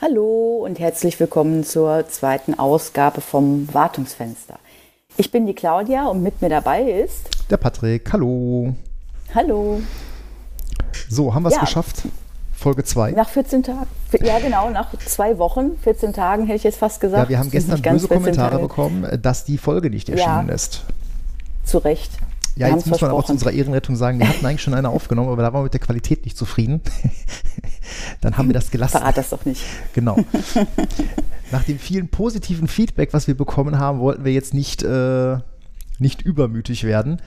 Hallo und herzlich willkommen zur zweiten Ausgabe vom Wartungsfenster. Ich bin die Claudia und mit mir dabei ist der Patrick. Hallo. Hallo. So, haben wir es ja. geschafft? Folge 2. Nach 14 Tagen. Ja, genau, nach zwei Wochen, 14 Tagen hätte ich jetzt fast gesagt. Ja, wir haben gestern böse Kommentare Tage. bekommen, dass die Folge nicht erschienen ja. ist. Zu Recht. Ja, jetzt muss man aber zu unserer Ehrenrettung sagen, wir hatten eigentlich schon eine aufgenommen, aber da waren wir mit der Qualität nicht zufrieden. Dann haben wir das gelassen. Verrat das doch nicht. Genau. Nach dem vielen positiven Feedback, was wir bekommen haben, wollten wir jetzt nicht, äh, nicht übermütig werden.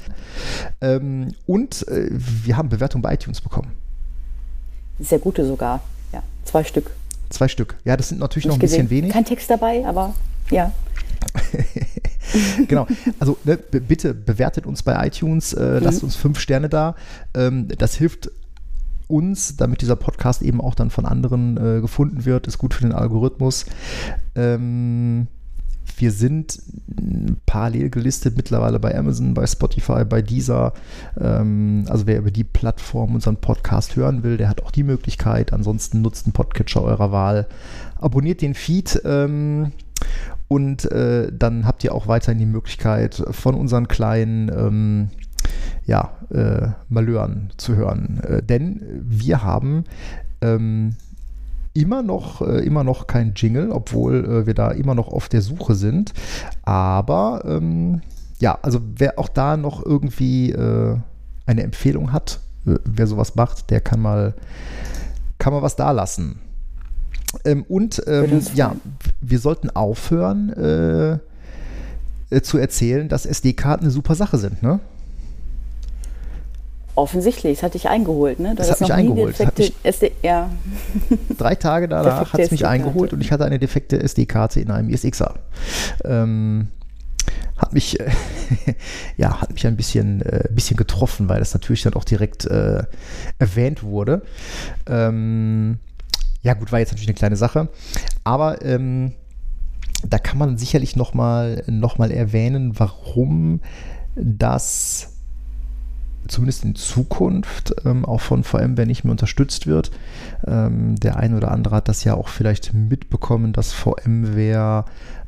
Ähm, und äh, wir haben Bewertung bei iTunes bekommen. Sehr gute sogar. Ja, zwei Stück. Zwei Stück. Ja, das sind natürlich nicht noch ein gesehen. bisschen wenig. Kein Text dabei, aber ja. genau. Also ne, bitte bewertet uns bei iTunes, äh, mhm. lasst uns fünf Sterne da. Ähm, das hilft uns, damit dieser Podcast eben auch dann von anderen äh, gefunden wird, ist gut für den Algorithmus. Ähm, wir sind parallel gelistet mittlerweile bei Amazon, bei Spotify, bei Deezer. Ähm, also wer über die Plattform unseren Podcast hören will, der hat auch die Möglichkeit. Ansonsten nutzt einen Podcatcher eurer Wahl. Abonniert den Feed. Ähm, und äh, dann habt ihr auch weiterhin die Möglichkeit, von unseren kleinen ähm, ja, äh, Malören zu hören. Äh, denn wir haben ähm, immer noch, äh, immer noch kein Jingle, obwohl äh, wir da immer noch auf der Suche sind. Aber ähm, ja, also wer auch da noch irgendwie äh, eine Empfehlung hat, äh, wer sowas macht, der kann mal, kann mal was da lassen. Ähm, und ähm, ja, wir sollten aufhören äh, äh zu erzählen, dass SD-Karten eine super Sache sind, ne? Offensichtlich, das hatte ich eingeholt, ne? das hat mich eingeholt. Mich SD ja. Drei Tage danach hat es mich eingeholt und ich hatte eine defekte SD-Karte in einem ESXer. Ähm, hat mich, äh, ja, hat mich ein bisschen, äh, bisschen getroffen, weil das natürlich dann auch direkt äh, erwähnt wurde. Ähm, ja, gut, war jetzt natürlich eine kleine Sache. Aber ähm, da kann man sicherlich nochmal noch mal erwähnen, warum das zumindest in Zukunft ähm, auch von VMware nicht mehr unterstützt wird. Ähm, der eine oder andere hat das ja auch vielleicht mitbekommen, dass VMware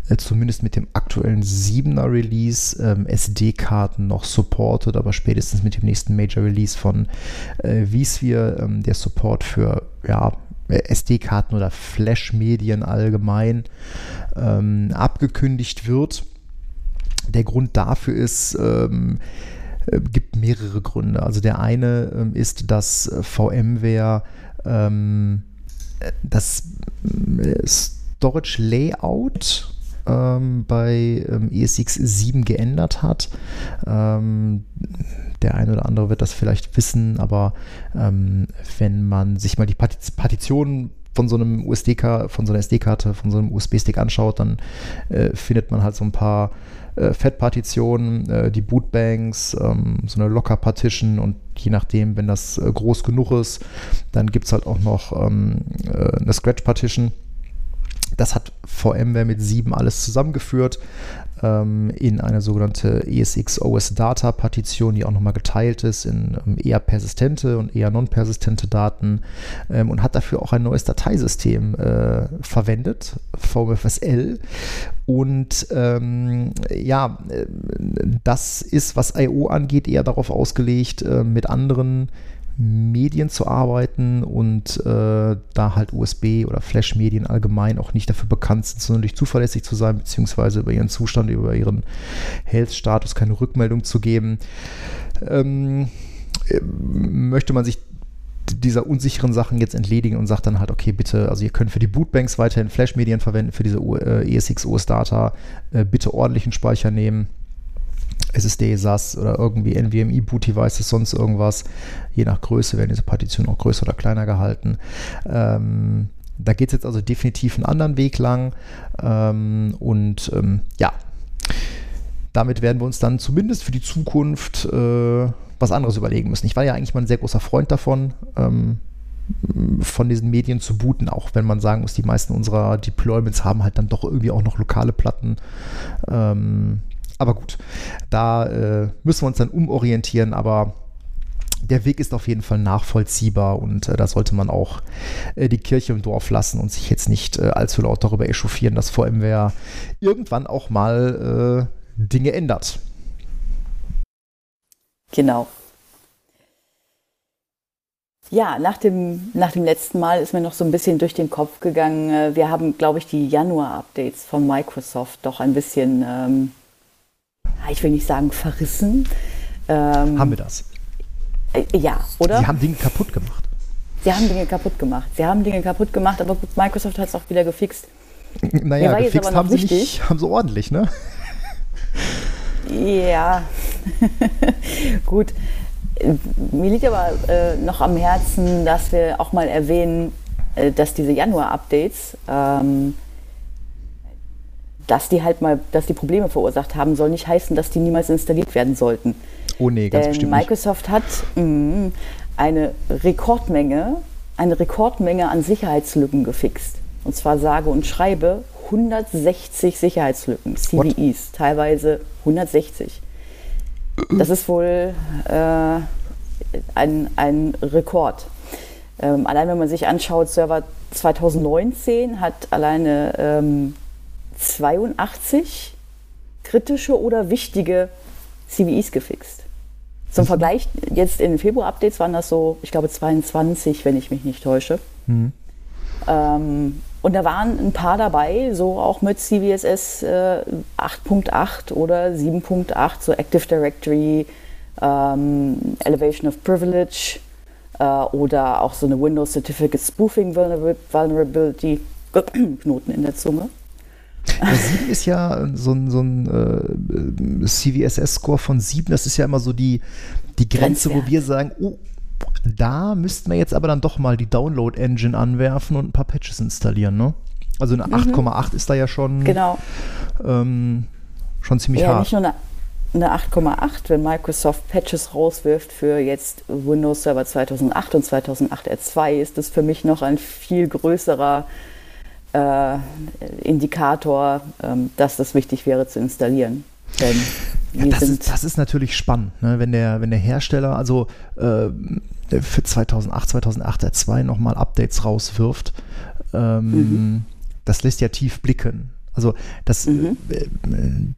äh, zumindest mit dem aktuellen 7er Release ähm, SD-Karten noch supportet, aber spätestens mit dem nächsten Major Release von äh, vSphere ähm, der Support für ja, SD-Karten oder Flash-Medien allgemein ähm, abgekündigt wird. Der Grund dafür ist, ähm, äh, gibt mehrere Gründe. Also der eine ähm, ist, dass äh, VMware ähm, das äh, Storage Layout ähm, bei ähm, ESX 7 geändert hat. Ähm, der eine oder andere wird das vielleicht wissen, aber ähm, wenn man sich mal die Partition von so einem USD-Karte, von so einer SD-Karte, von so einem USB-Stick anschaut, dann äh, findet man halt so ein paar äh, Fat-Partitionen, äh, die Bootbanks, ähm, so eine Locker-Partition und je nachdem, wenn das äh, groß genug ist, dann gibt es halt auch noch ähm, äh, eine Scratch-Partition. Das hat VMware mit 7 alles zusammengeführt ähm, in eine sogenannte ESX OS Data Partition, die auch nochmal geteilt ist in ähm, eher persistente und eher non-persistente Daten ähm, und hat dafür auch ein neues Dateisystem äh, verwendet, VMFSL. Und ähm, ja, äh, das ist, was I.O. angeht, eher darauf ausgelegt, äh, mit anderen Medien zu arbeiten und äh, da halt USB oder Flash-Medien allgemein auch nicht dafür bekannt sind, sonderlich zuverlässig zu sein, beziehungsweise über ihren Zustand, über ihren Health-Status keine Rückmeldung zu geben, ähm, äh, möchte man sich dieser unsicheren Sachen jetzt entledigen und sagt dann halt, okay, bitte, also ihr könnt für die Bootbanks weiterhin Flash-Medien verwenden, für diese äh, ESX OS-Data äh, bitte ordentlichen Speicher nehmen SSD, SAS oder irgendwie NVMe Boot Devices, sonst irgendwas. Je nach Größe werden diese Partitionen auch größer oder kleiner gehalten. Ähm, da geht es jetzt also definitiv einen anderen Weg lang. Ähm, und ähm, ja, damit werden wir uns dann zumindest für die Zukunft äh, was anderes überlegen müssen. Ich war ja eigentlich mal ein sehr großer Freund davon, ähm, von diesen Medien zu booten, auch wenn man sagen muss, die meisten unserer Deployments haben halt dann doch irgendwie auch noch lokale Platten. Ähm, aber gut, da äh, müssen wir uns dann umorientieren, aber der Weg ist auf jeden Fall nachvollziehbar und äh, da sollte man auch äh, die Kirche im Dorf lassen und sich jetzt nicht äh, allzu laut darüber echauffieren, dass VMware irgendwann auch mal äh, Dinge ändert. Genau. Ja, nach dem, nach dem letzten Mal ist mir noch so ein bisschen durch den Kopf gegangen. Äh, wir haben, glaube ich, die Januar-Updates von Microsoft doch ein bisschen, ähm, ich will nicht sagen verrissen. Ähm, haben wir das? Äh, ja, oder? Sie haben Dinge kaputt gemacht. Sie haben Dinge kaputt gemacht. Sie haben Dinge kaputt gemacht, aber Microsoft hat es auch wieder gefixt. Naja, gefixt haben sie nicht, haben sie ordentlich, ne? Ja, gut. Mir liegt aber äh, noch am Herzen, dass wir auch mal erwähnen, äh, dass diese Januar-Updates, ähm, dass die halt mal, dass die Probleme verursacht haben, soll nicht heißen, dass die niemals installiert werden sollten. Oh nee, ganz Denn bestimmt Microsoft nicht. hat mh, eine Rekordmenge, eine Rekordmenge an Sicherheitslücken gefixt. Und zwar sage und schreibe 160 Sicherheitslücken, CVEs, What? teilweise 160. Das ist wohl äh, ein, ein Rekord. Ähm, allein wenn man sich anschaut, Server 2019 hat alleine ähm, 82 kritische oder wichtige CVEs gefixt. Zum. Vergleich, jetzt in den Februar-Updates waren das so, ich glaube 22, wenn ich mich nicht täusche. Mhm. Ähm, und da waren ein paar dabei, so auch mit CVSS äh, 8.8 oder 7.8, so Active Directory, ähm, Elevation of Privilege äh, oder auch so eine Windows Certificate Spoofing Vulnerability, Knoten in der Zunge. Ja, 7 ist ja so ein, so ein äh, CVSS-Score von 7, das ist ja immer so die, die Grenze, wo wir sagen, oh, da müssten wir jetzt aber dann doch mal die Download-Engine anwerfen und ein paar Patches installieren, ne? Also eine 8,8 mhm. ist da ja schon, genau. ähm, schon ziemlich ja, hart. Nicht nur eine eine 8,8, wenn Microsoft Patches rauswirft für jetzt Windows Server 2008 und 2008 R2, ist das für mich noch ein viel größerer äh, Indikator, ähm, dass das wichtig wäre zu installieren. Denn ja, das, ist, das, ist, natürlich spannend, ne? wenn, der, wenn der Hersteller also äh, für 2008, 2008 R2 nochmal Updates rauswirft. Ähm, mhm. Das lässt ja tief blicken. Also das, mhm. äh,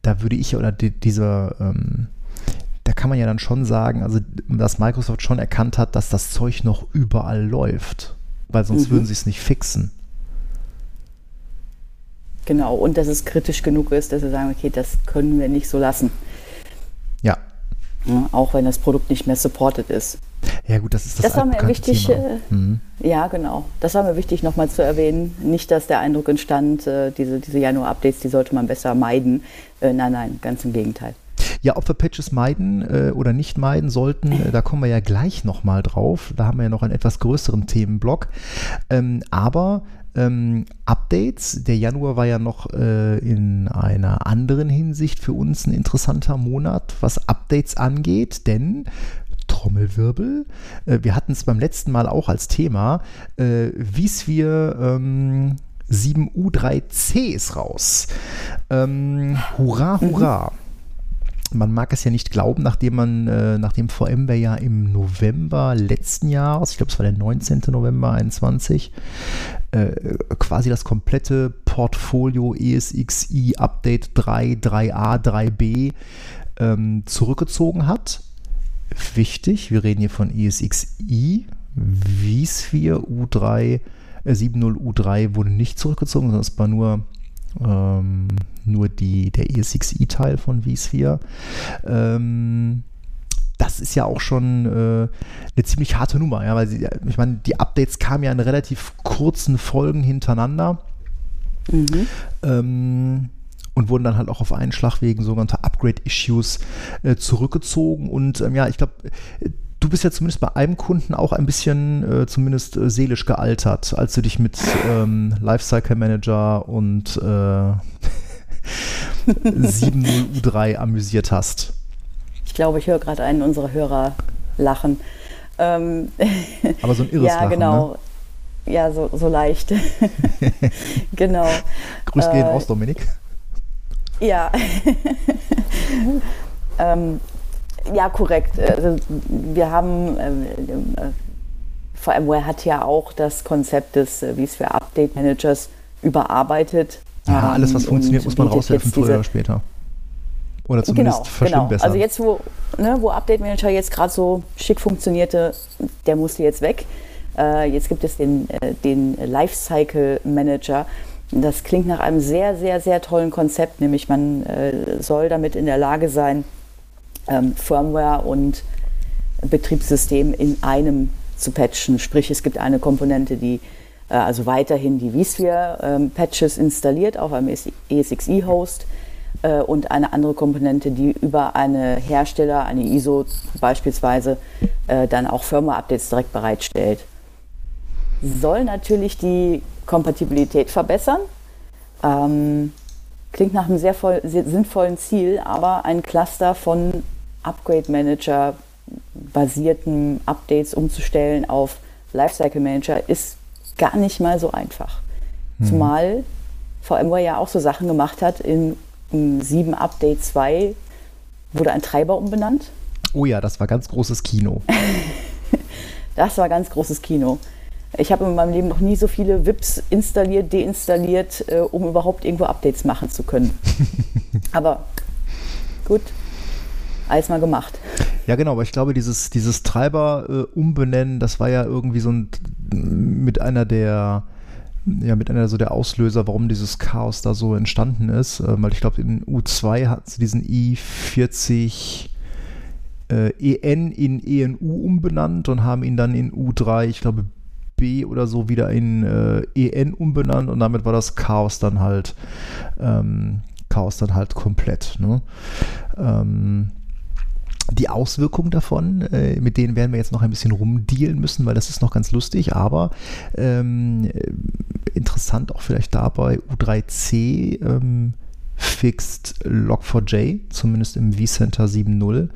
da würde ich oder die, dieser, ähm, da kann man ja dann schon sagen, also dass Microsoft schon erkannt hat, dass das Zeug noch überall läuft, weil sonst mhm. würden sie es nicht fixen. Genau, und dass es kritisch genug ist, dass sie sagen, okay, das können wir nicht so lassen. Ja. ja auch wenn das Produkt nicht mehr supported ist. Ja gut, das ist das, das war mir wichtig. Äh, mhm. Ja, genau. Das war mir wichtig, nochmal zu erwähnen. Nicht, dass der Eindruck entstand, äh, diese, diese Januar-Updates, die sollte man besser meiden. Äh, nein, nein, ganz im Gegenteil. Ja, ob wir Patches meiden äh, oder nicht meiden sollten, äh, da kommen wir ja gleich nochmal drauf. Da haben wir ja noch einen etwas größeren Themenblock. Ähm, aber ähm, Updates. Der Januar war ja noch äh, in einer anderen Hinsicht für uns ein interessanter Monat, was Updates angeht, denn Trommelwirbel. Äh, wir hatten es beim letzten Mal auch als Thema. Äh, vSphere ähm, 7U3C ist raus. Ähm, hurra, hurra. Mhm man mag es ja nicht glauben, nachdem man, äh, nachdem VMware ja im November letzten Jahres, ich glaube es war der 19. November 21, äh, quasi das komplette Portfolio ESXi Update 3, 3a, 3b ähm, zurückgezogen hat. Wichtig, wir reden hier von ESXi, vSphere U3, äh, 7.0 U3 wurde nicht zurückgezogen, sondern es war nur ähm, nur die, der ESXi-Teil von vSphere. Ähm, das ist ja auch schon äh, eine ziemlich harte Nummer, ja, weil sie, ich meine, die Updates kamen ja in relativ kurzen Folgen hintereinander. Mhm. Ähm, und wurden dann halt auch auf einen Schlag wegen sogenannter Upgrade-Issues äh, zurückgezogen. Und ähm, ja, ich glaube, du bist ja zumindest bei einem Kunden auch ein bisschen äh, zumindest äh, seelisch gealtert, als du dich mit ähm, Lifecycle Manager und äh, 70U3 amüsiert hast. Ich glaube, ich höre gerade einen unserer Hörer lachen. Ähm, Aber so ein irres ja, Lachen, genau. Ne? Ja, so, so leicht. genau. Grüß gehen äh, raus, Dominik. Ja. ähm, ja, korrekt. Also, wir haben, äh, äh, VMware hat ja auch das Konzept des äh, vSphere Update Managers überarbeitet. Ja, alles, was ähm, funktioniert, muss man raushelfen, früher oder später. Oder zumindest genau, verschwimmt genau. Also jetzt, wo, ne, wo Update Manager jetzt gerade so schick funktionierte, der musste jetzt weg. Äh, jetzt gibt es den, äh, den Lifecycle Manager. Das klingt nach einem sehr, sehr, sehr tollen Konzept, nämlich man äh, soll damit in der Lage sein, ähm, Firmware und Betriebssystem in einem zu patchen. Sprich, es gibt eine Komponente, die äh, also weiterhin die vSphere-Patches ähm, installiert auf einem ESXi-Host äh, und eine andere Komponente, die über eine Hersteller, eine ISO beispielsweise, äh, dann auch Firmware-Updates direkt bereitstellt. Soll natürlich die Kompatibilität verbessern. Ähm, klingt nach einem sehr, voll, sehr sinnvollen Ziel, aber ein Cluster von Upgrade Manager basierten Updates umzustellen auf Lifecycle Manager ist gar nicht mal so einfach. Mhm. Zumal VMware ja auch so Sachen gemacht hat. In, in 7 Update 2 wurde ein Treiber umbenannt. Oh ja, das war ganz großes Kino. das war ganz großes Kino. Ich habe in meinem Leben noch nie so viele VIPs installiert, deinstalliert, äh, um überhaupt irgendwo Updates machen zu können. Aber gut, alles mal gemacht. Ja, genau, aber ich glaube, dieses, dieses Treiber äh, umbenennen, das war ja irgendwie so ein, mit einer der ja, mit einer so der Auslöser, warum dieses Chaos da so entstanden ist. Äh, weil ich glaube, in U2 hatten sie diesen i40 äh, EN in ENU umbenannt und haben ihn dann in U3, ich glaube, B oder so wieder in äh, EN umbenannt und damit war das Chaos dann halt ähm, Chaos dann halt komplett. Ne? Ähm, die Auswirkungen davon, äh, mit denen werden wir jetzt noch ein bisschen rumdealen müssen, weil das ist noch ganz lustig, aber ähm, interessant auch vielleicht dabei U3C ähm, fixed Log4j, zumindest im vCenter 7.0.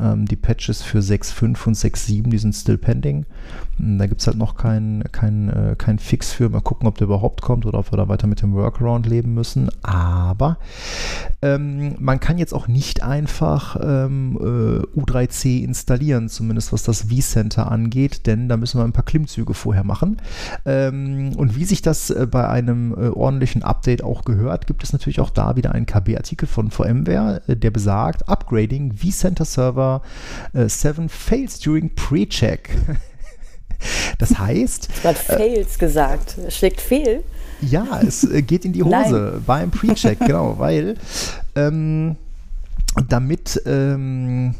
Ähm, die Patches für 6.5 und 6.7, die sind still pending. Hm, da gibt es halt noch kein, kein, äh, kein Fix für. Mal gucken, ob der überhaupt kommt oder ob wir da weiter mit dem Workaround leben müssen. Aber ähm, man kann jetzt auch nicht einfach ähm, äh, U3C installieren, zumindest was das vCenter angeht, denn da müssen wir ein paar Klimmzüge vorher machen. Ähm, und wie sich das äh, bei einem äh, ordentlichen Update auch gehört, gibt es natürlich auch da wieder einen KB-Artikel von VMware, äh, der besagt, Upgrading vCenter Server 7 äh, fails during pre-check. Das heißt. Du hast äh, Fails gesagt. Schlägt fehl. Ja, es äh, geht in die Hose Nein. beim Pre-Check, genau, weil ähm, damit ähm,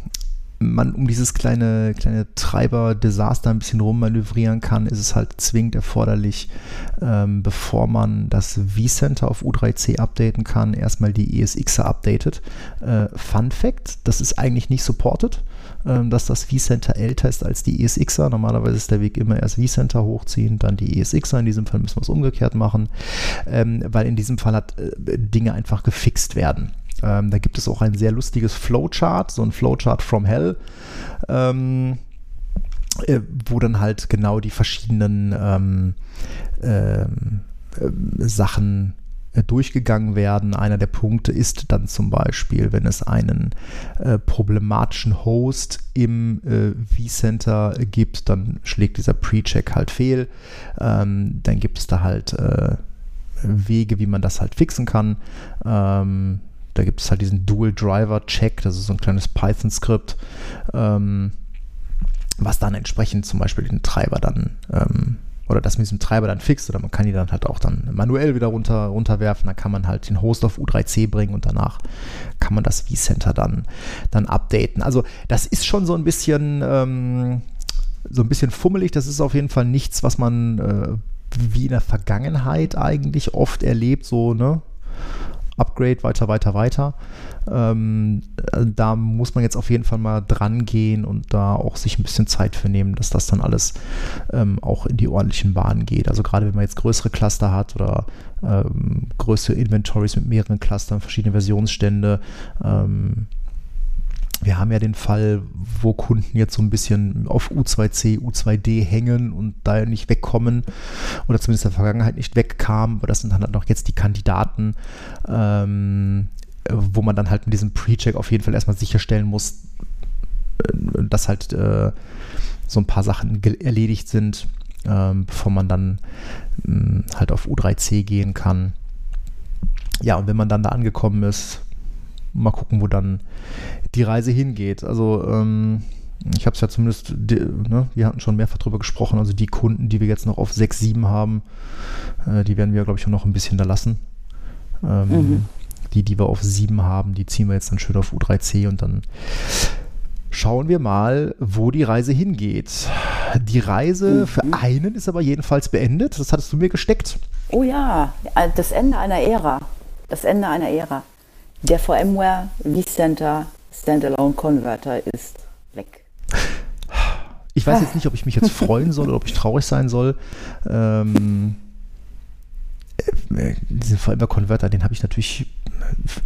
man um dieses kleine, kleine Treiber-Desaster ein bisschen rummanövrieren kann, ist es halt zwingend erforderlich, ähm, bevor man das vCenter auf U3C updaten kann, erstmal die ESXer updatet. Äh, Fun Fact, das ist eigentlich nicht supported. Ähm, dass das vCenter älter ist als die ESXer. Normalerweise ist der Weg immer erst vCenter hochziehen, dann die ESXer. In diesem Fall müssen wir es umgekehrt machen, ähm, weil in diesem Fall hat äh, Dinge einfach gefixt werden. Ähm, da gibt es auch ein sehr lustiges Flowchart, so ein Flowchart from Hell. Äh, wo dann halt genau die verschiedenen äh, Sachen durchgegangen werden. Einer der Punkte ist dann zum Beispiel, wenn es einen äh, problematischen Host im äh, vCenter gibt, dann schlägt dieser Pre-Check halt fehl. Ähm, dann gibt es da halt äh, Wege, wie man das halt fixen kann. Ähm, da gibt es halt diesen Dual Driver Check, das ist so ein kleines Python-Skript, ähm, was dann entsprechend zum Beispiel den Treiber dann ähm, oder das mit diesem Treiber dann fixt oder man kann die dann halt auch dann manuell wieder runter, runterwerfen. Dann kann man halt den Host auf U3C bringen und danach kann man das vCenter dann, dann updaten. Also das ist schon so ein bisschen, ähm, so ein bisschen fummelig. Das ist auf jeden Fall nichts, was man äh, wie in der Vergangenheit eigentlich oft erlebt, so, ne? Upgrade, weiter, weiter, weiter. Ähm, da muss man jetzt auf jeden Fall mal dran gehen und da auch sich ein bisschen Zeit für nehmen, dass das dann alles ähm, auch in die ordentlichen Bahnen geht. Also gerade wenn man jetzt größere Cluster hat oder ähm, größere Inventories mit mehreren Clustern, verschiedene Versionsstände, ähm, wir haben ja den Fall, wo Kunden jetzt so ein bisschen auf U2C, U2D hängen und da nicht wegkommen oder zumindest in der Vergangenheit nicht wegkamen. Aber das sind dann halt noch jetzt die Kandidaten, ähm, wo man dann halt mit diesem Pre-Check auf jeden Fall erstmal sicherstellen muss, dass halt äh, so ein paar Sachen erledigt sind, ähm, bevor man dann hm, halt auf U3C gehen kann. Ja, und wenn man dann da angekommen ist, mal gucken, wo dann die Reise hingeht. Also ähm, ich habe es ja zumindest, die, ne, wir hatten schon mehrfach drüber gesprochen, also die Kunden, die wir jetzt noch auf 6, 7 haben, äh, die werden wir, glaube ich, auch noch ein bisschen da lassen. Ähm, mhm. Die, die wir auf 7 haben, die ziehen wir jetzt dann schön auf U3C und dann schauen wir mal, wo die Reise hingeht. Die Reise mhm. für einen ist aber jedenfalls beendet. Das hattest du mir gesteckt. Oh ja, das Ende einer Ära. Das Ende einer Ära. Der VMware vCenter Standalone Converter ist weg. Ich weiß jetzt nicht, ob ich mich jetzt freuen soll oder ob ich traurig sein soll. Ähm, äh, diesen VMware-Converter, den habe ich natürlich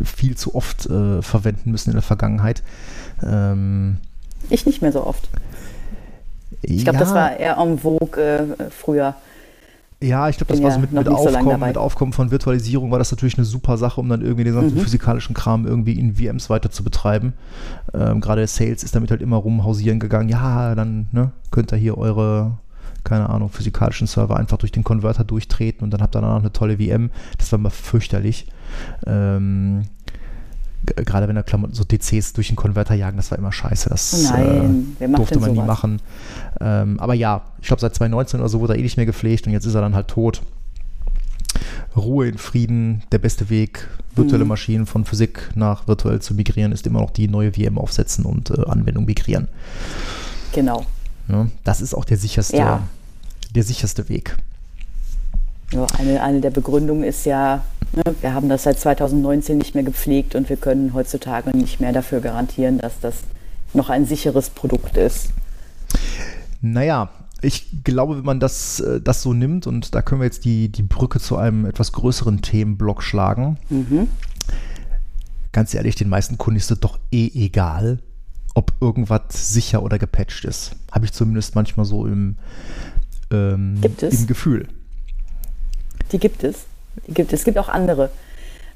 viel zu oft äh, verwenden müssen in der Vergangenheit. Ähm, ich nicht mehr so oft. Ich glaube, ja, das war eher en vogue äh, früher. Ja, ich glaube, das war so mit, mit, Aufkommen, so mit Aufkommen von Virtualisierung war das natürlich eine super Sache, um dann irgendwie den ganzen mhm. physikalischen Kram irgendwie in VMs weiter zu betreiben. Ähm, Gerade Sales ist damit halt immer rumhausieren gegangen. Ja, dann ne, könnt ihr hier eure, keine Ahnung, physikalischen Server einfach durch den Konverter durchtreten und dann habt ihr dann auch eine tolle VM. Das war mal fürchterlich. Ähm, gerade wenn da Klamotten so DCs durch den Konverter jagen, das war immer scheiße. Das Nein, äh, durfte man sowas? nie machen. Ähm, aber ja, ich glaube, seit 2019 oder so wurde er eh nicht mehr gepflegt und jetzt ist er dann halt tot. Ruhe in Frieden, der beste Weg, virtuelle mhm. Maschinen von Physik nach virtuell zu migrieren, ist immer noch die neue VM aufsetzen und äh, Anwendung migrieren. Genau. Ja, das ist auch der sicherste, ja. der sicherste Weg. Ja, eine, eine der Begründungen ist ja, wir haben das seit 2019 nicht mehr gepflegt und wir können heutzutage nicht mehr dafür garantieren, dass das noch ein sicheres Produkt ist. Naja, ich glaube, wenn man das, äh, das so nimmt, und da können wir jetzt die, die Brücke zu einem etwas größeren Themenblock schlagen. Mhm. Ganz ehrlich, den meisten Kunden ist es doch eh egal, ob irgendwas sicher oder gepatcht ist. Habe ich zumindest manchmal so im, ähm, im Gefühl. Die gibt es. Gibt es. Es gibt auch andere.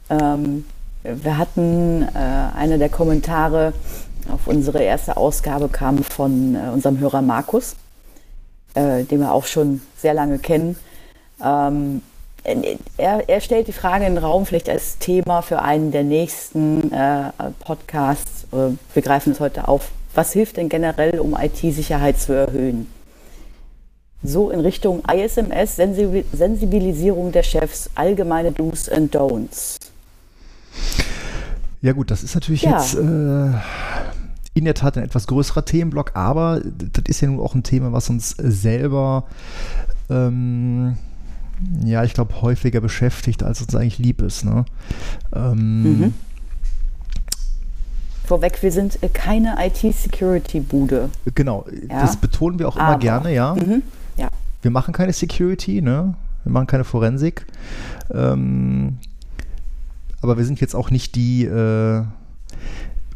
Ähm, wir hatten äh, eine der Kommentare auf unsere erste Ausgabe kam von äh, unserem Hörer Markus, äh, den wir auch schon sehr lange kennen. Ähm, er, er, stellt die Frage in den Raum, vielleicht als Thema für einen der nächsten äh, Podcasts. Äh, wir greifen es heute auf. Was hilft denn generell, um IT-Sicherheit zu erhöhen? So in Richtung ISMS, Sensibilisierung der Chefs, allgemeine Do's and Don'ts. Ja gut, das ist natürlich ja. jetzt äh, in der Tat ein etwas größerer Themenblock, aber das ist ja nun auch ein Thema, was uns selber, ähm, ja, ich glaube, häufiger beschäftigt, als uns eigentlich lieb ist. Ne? Ähm, mhm. Vorweg, wir sind keine IT-Security-Bude. Genau, ja? das betonen wir auch immer aber. gerne, ja. Mhm. Wir machen keine Security, ne? Wir machen keine Forensik. Ähm, aber wir sind jetzt auch nicht die, äh,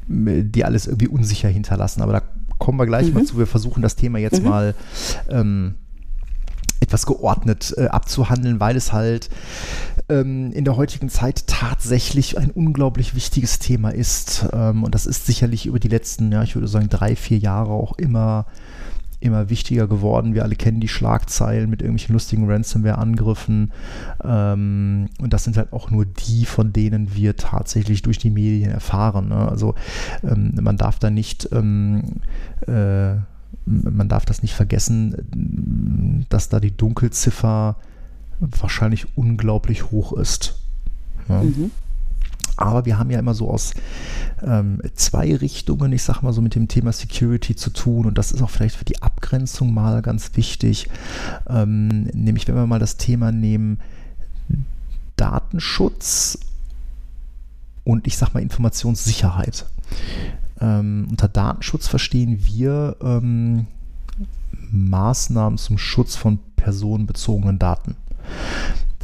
die alles irgendwie unsicher hinterlassen. Aber da kommen wir gleich mhm. mal zu. Wir versuchen das Thema jetzt mhm. mal ähm, etwas geordnet äh, abzuhandeln, weil es halt ähm, in der heutigen Zeit tatsächlich ein unglaublich wichtiges Thema ist. Ähm, und das ist sicherlich über die letzten, ja, ich würde sagen, drei, vier Jahre auch immer immer wichtiger geworden. Wir alle kennen die Schlagzeilen mit irgendwelchen lustigen Ransomware-Angriffen. Ähm, und das sind halt auch nur die, von denen wir tatsächlich durch die Medien erfahren. Ne? Also ähm, man darf da nicht ähm, äh, man darf das nicht vergessen, dass da die Dunkelziffer wahrscheinlich unglaublich hoch ist. Ja. Mhm. Aber wir haben ja immer so aus ähm, zwei Richtungen, ich sag mal so mit dem Thema Security zu tun. Und das ist auch vielleicht für die Abgrenzung mal ganz wichtig. Ähm, nämlich, wenn wir mal das Thema nehmen, Datenschutz und ich sag mal Informationssicherheit. Ähm, unter Datenschutz verstehen wir ähm, Maßnahmen zum Schutz von personenbezogenen Daten.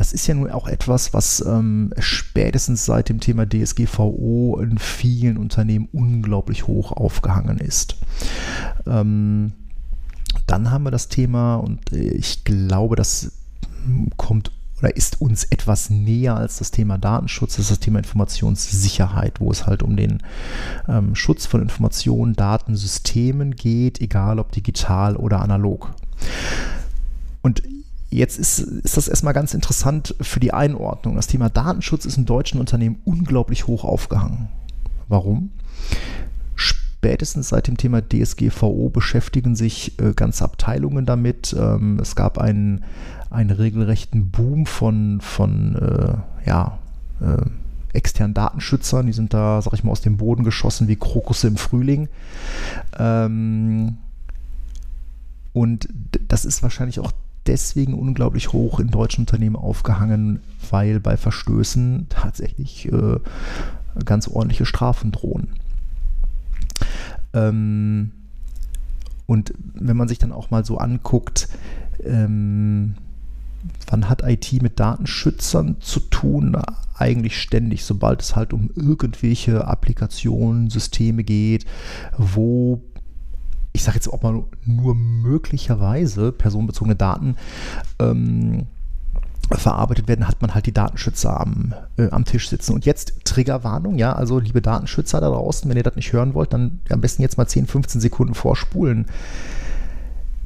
Das ist ja nun auch etwas, was ähm, spätestens seit dem Thema DSGVO in vielen Unternehmen unglaublich hoch aufgehangen ist. Ähm, dann haben wir das Thema, und äh, ich glaube, das kommt oder ist uns etwas näher als das Thema Datenschutz, das ist das Thema Informationssicherheit, wo es halt um den ähm, Schutz von Informationen, Datensystemen geht, egal ob digital oder analog. Und jetzt ist, ist das erstmal ganz interessant für die Einordnung. Das Thema Datenschutz ist in deutschen Unternehmen unglaublich hoch aufgehangen. Warum? spätestens seit dem Thema DSGVO beschäftigen sich äh, ganze Abteilungen damit. Ähm, es gab einen, einen regelrechten Boom von, von äh, ja, äh, externen Datenschützern. Die sind da, sag ich mal, aus dem Boden geschossen wie Krokusse im Frühling. Ähm, und das ist wahrscheinlich auch deswegen unglaublich hoch in deutschen Unternehmen aufgehangen, weil bei Verstößen tatsächlich äh, ganz ordentliche Strafen drohen. Ähm, und wenn man sich dann auch mal so anguckt, ähm, wann hat IT mit Datenschützern zu tun? Eigentlich ständig, sobald es halt um irgendwelche Applikationen, Systeme geht, wo ich sage jetzt auch mal nur möglicherweise personenbezogene Daten ähm, verarbeitet werden, hat man halt die Datenschützer am, äh, am Tisch sitzen. Und jetzt Triggerwarnung, ja, also liebe Datenschützer da draußen, wenn ihr das nicht hören wollt, dann am besten jetzt mal 10, 15 Sekunden vorspulen.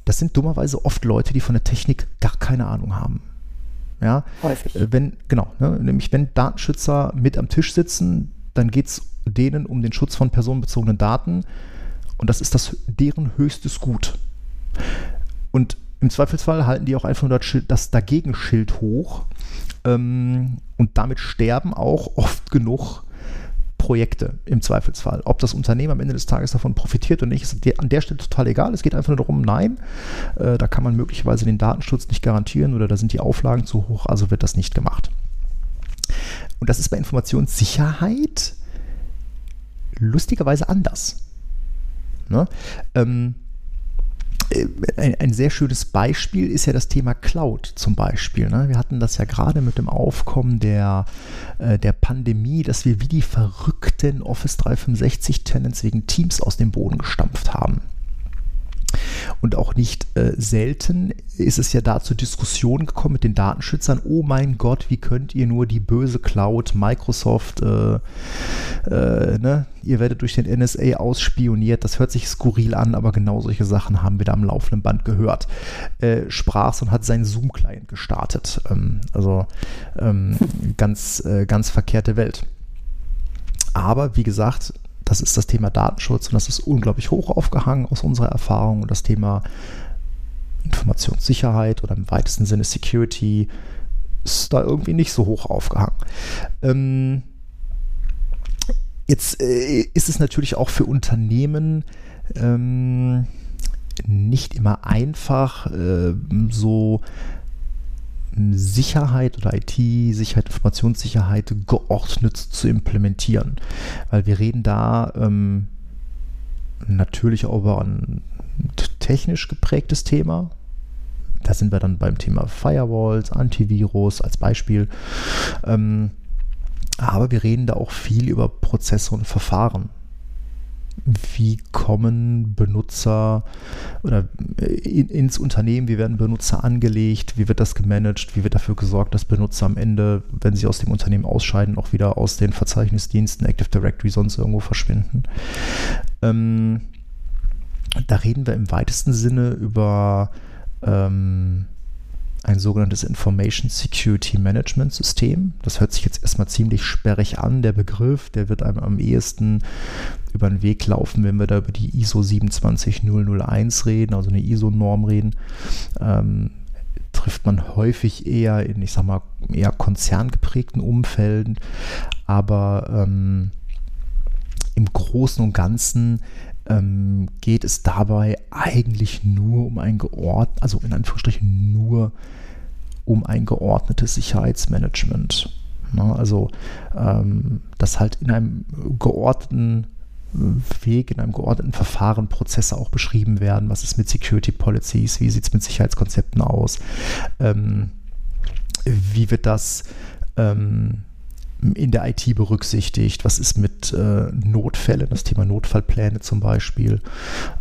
Das sind dummerweise oft Leute, die von der Technik gar keine Ahnung haben. Ja, häufig. Äh, wenn, genau, ne, nämlich wenn Datenschützer mit am Tisch sitzen, dann geht es denen um den Schutz von personenbezogenen Daten und das ist das deren höchstes Gut. Und im Zweifelsfall halten die auch einfach nur das Dagegenschild hoch ähm, und damit sterben auch oft genug Projekte im Zweifelsfall. Ob das Unternehmen am Ende des Tages davon profitiert oder nicht, ist an der Stelle total egal. Es geht einfach nur darum, nein, äh, da kann man möglicherweise den Datenschutz nicht garantieren oder da sind die Auflagen zu hoch, also wird das nicht gemacht. Und das ist bei Informationssicherheit lustigerweise anders. Ne? Ähm, äh, ein, ein, sehr schönes Beispiel ist ja das Thema Cloud zum Beispiel. Ne? Wir hatten das ja gerade mit dem Aufkommen der, äh, der Pandemie, dass wir wie die verrückten Office 365 Tenants wegen Teams aus dem Boden gestampft haben. Und auch nicht äh, selten ist es ja da zur Diskussion gekommen mit den Datenschützern, oh mein Gott, wie könnt ihr nur die böse Cloud, Microsoft, äh, äh, ne? ihr werdet durch den NSA ausspioniert, das hört sich skurril an, aber genau solche Sachen haben wir da am laufenden Band gehört. Äh, sprach's und hat seinen Zoom-Client gestartet. Ähm, also ähm, ganz, äh, ganz verkehrte Welt. Aber wie gesagt, das ist das Thema Datenschutz und das ist unglaublich hoch aufgehangen aus unserer Erfahrung. Und das Thema Informationssicherheit oder im weitesten Sinne Security ist da irgendwie nicht so hoch aufgehangen. Ähm, jetzt äh, ist es natürlich auch für Unternehmen ähm, nicht immer einfach, äh, so Sicherheit oder IT-Sicherheit, Informationssicherheit geordnet zu implementieren. Weil wir reden da ähm, natürlich auch über ein technisch geprägtes Thema. Da sind wir dann beim Thema Firewalls, Antivirus als Beispiel. Ähm, aber wir reden da auch viel über Prozesse und Verfahren wie kommen Benutzer oder in, ins Unternehmen, wie werden Benutzer angelegt, wie wird das gemanagt, wie wird dafür gesorgt, dass Benutzer am Ende, wenn sie aus dem Unternehmen ausscheiden, auch wieder aus den Verzeichnisdiensten, Active Directory sonst irgendwo verschwinden. Ähm, da reden wir im weitesten Sinne über ähm, ein sogenanntes Information Security Management System. Das hört sich jetzt erstmal ziemlich sperrig an, der Begriff. Der wird einem am ehesten über den Weg laufen, wenn wir da über die ISO 27001 reden, also eine ISO-Norm reden. Ähm, trifft man häufig eher in, ich sag mal, eher konzerngeprägten Umfelden. Aber ähm, im Großen und Ganzen ähm, geht es dabei eigentlich nur um ein geordnet, also in Anführungsstrichen nur um ein geordnetes Sicherheitsmanagement. Ne? Also, ähm, dass halt in einem geordneten Weg, in einem geordneten Verfahren Prozesse auch beschrieben werden. Was ist mit Security Policies? Wie sieht es mit Sicherheitskonzepten aus? Ähm, wie wird das ähm, in der IT berücksichtigt? Was ist mit äh, Notfällen, das Thema Notfallpläne zum Beispiel?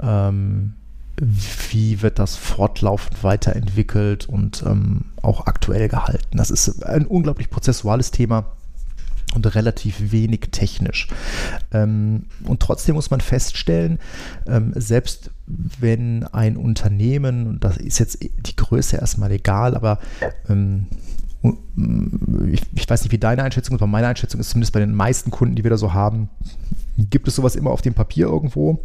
Ähm, wie wird das fortlaufend weiterentwickelt und ähm, auch aktuell gehalten. Das ist ein unglaublich prozessuales Thema und relativ wenig technisch. Ähm, und trotzdem muss man feststellen, ähm, selbst wenn ein Unternehmen, und das ist jetzt die Größe erstmal egal, aber ähm, ich, ich, weiß nicht, wie deine Einschätzung ist, aber meine Einschätzung ist zumindest bei den meisten Kunden, die wir da so haben, gibt es sowas immer auf dem Papier irgendwo.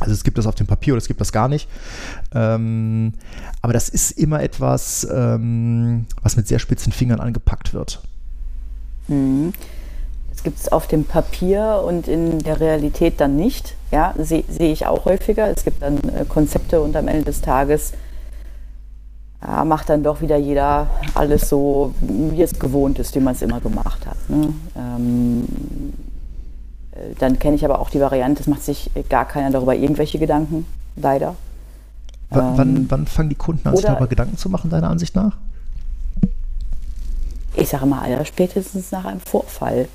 Also es gibt das auf dem Papier oder es gibt das gar nicht. Ähm, aber das ist immer etwas, ähm, was mit sehr spitzen Fingern angepackt wird. Mhm. Es gibt es auf dem Papier und in der Realität dann nicht. Ja, sehe seh ich auch häufiger. Es gibt dann äh, Konzepte und am Ende des Tages ja, macht dann doch wieder jeder alles so, wie es gewohnt ist, wie man es immer gemacht hat. Ne? Ähm, äh, dann kenne ich aber auch die Variante, es macht sich gar keiner darüber irgendwelche Gedanken, leider. W ähm, wann, wann, fangen die Kunden an, sich darüber Gedanken zu machen, deiner Ansicht nach? Ich sage mal, aller spätestens nach einem Vorfall.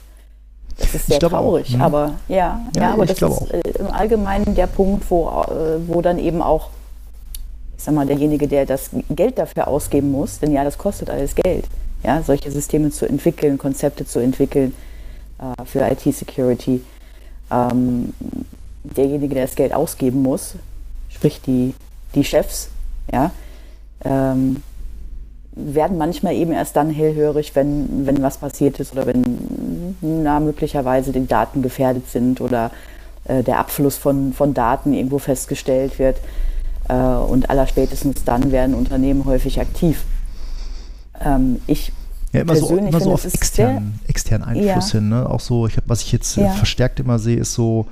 Das ist sehr traurig, auch, ne? aber ja, ja, ja aber das ist auch. Äh, im Allgemeinen der Punkt, wo, äh, wo dann eben auch, sag mal, derjenige, der das Geld dafür ausgeben muss, denn ja, das kostet alles Geld, ja, solche Systeme zu entwickeln, Konzepte zu entwickeln äh, für IT-Security, ähm, derjenige, der das Geld ausgeben muss, sprich die, die Chefs, ja, ähm, werden manchmal eben erst dann hellhörig, wenn, wenn was passiert ist oder wenn na, möglicherweise die Daten gefährdet sind oder äh, der Abfluss von, von Daten irgendwo festgestellt wird. Äh, und allerspätestens dann werden Unternehmen häufig aktiv. Ähm, ich ja, immer so, immer so auf externen, externen Einfluss ja. hin. Ne? Auch so, ich hab, was ich jetzt ja. verstärkt immer sehe, ist so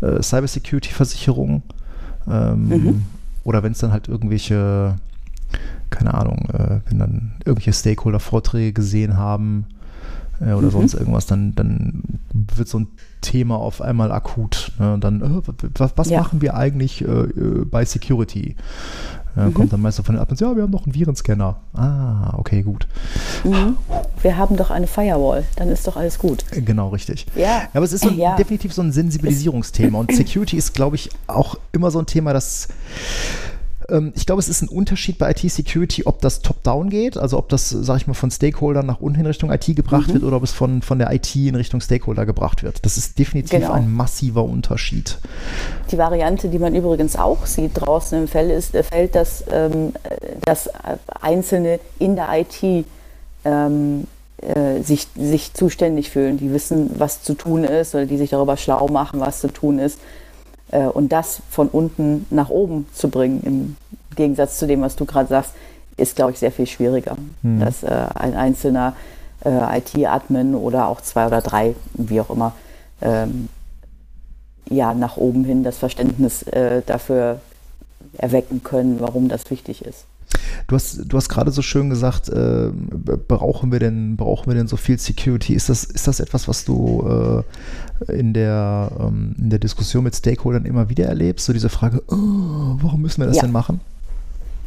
äh, Cybersecurity-Versicherung. Ähm, mhm. Oder wenn es dann halt irgendwelche keine Ahnung, äh, wenn dann irgendwelche Stakeholder Vorträge gesehen haben äh, oder mhm. sonst irgendwas, dann, dann wird so ein Thema auf einmal akut. Ne? Dann, äh, was, was ja. machen wir eigentlich äh, äh, bei Security? Ja, mhm. Kommt dann meistens von den Admins, ja, wir haben noch einen Virenscanner. Ah, okay, gut. Mhm. Wir haben doch eine Firewall, dann ist doch alles gut. Äh, genau, richtig. Ja, ja aber es ist so ein, ja. definitiv so ein Sensibilisierungsthema und Security ist, glaube ich, auch immer so ein Thema, das ich glaube, es ist ein Unterschied bei IT-Security, ob das top-down geht, also ob das, sage ich mal, von Stakeholdern nach unten in Richtung IT gebracht mhm. wird oder ob es von, von der IT in Richtung Stakeholder gebracht wird. Das ist definitiv genau. ein massiver Unterschied. Die Variante, die man übrigens auch sieht draußen im Feld, ist, Feld dass, ähm, dass Einzelne in der IT ähm, äh, sich, sich zuständig fühlen, die wissen, was zu tun ist oder die sich darüber schlau machen, was zu tun ist äh, und das von unten nach oben zu bringen, im Gegensatz zu dem, was du gerade sagst, ist, glaube ich, sehr viel schwieriger. Mhm. Dass äh, ein einzelner äh, IT-Admin oder auch zwei oder drei, wie auch immer, ähm, ja, nach oben hin das Verständnis äh, dafür erwecken können, warum das wichtig ist. Du hast, du hast gerade so schön gesagt, äh, brauchen wir denn, brauchen wir denn so viel Security? Ist das, ist das etwas, was du äh, in, der, ähm, in der Diskussion mit Stakeholdern immer wieder erlebst? So diese Frage, oh, warum müssen wir das ja. denn machen?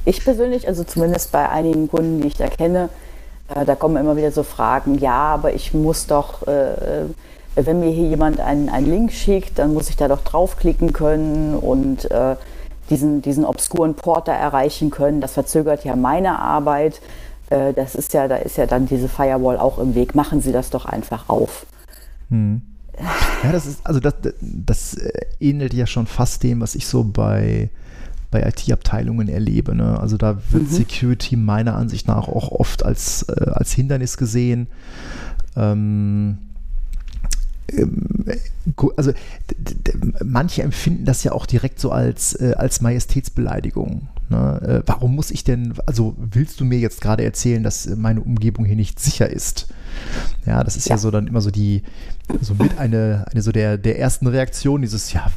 Ich persönlich, also zumindest bei einigen Kunden, die ich da kenne, äh, da kommen immer wieder so Fragen, ja, aber ich muss doch, äh, äh, wenn mir hier jemand einen, einen Link schickt, dann muss ich da doch draufklicken können und äh, diesen, diesen obskuren Porter erreichen können. Das verzögert ja meine Arbeit. Äh, das ist ja, da ist ja dann diese Firewall auch im Weg. Machen Sie das doch einfach auf. Hm. Ja, das ist, also das, das äh, ähnelt ja schon fast dem, was ich so bei, bei IT-Abteilungen erlebe. Ne? Also da wird mhm. Security meiner Ansicht nach auch oft als, äh, als Hindernis gesehen. Ähm, also manche empfinden das ja auch direkt so als, äh, als Majestätsbeleidigung. Ne? Äh, warum muss ich denn, also willst du mir jetzt gerade erzählen, dass meine Umgebung hier nicht sicher ist? Ja, das ist ja, ja so dann immer so die, so mit eine, eine so der, der ersten Reaktion, dieses, ja,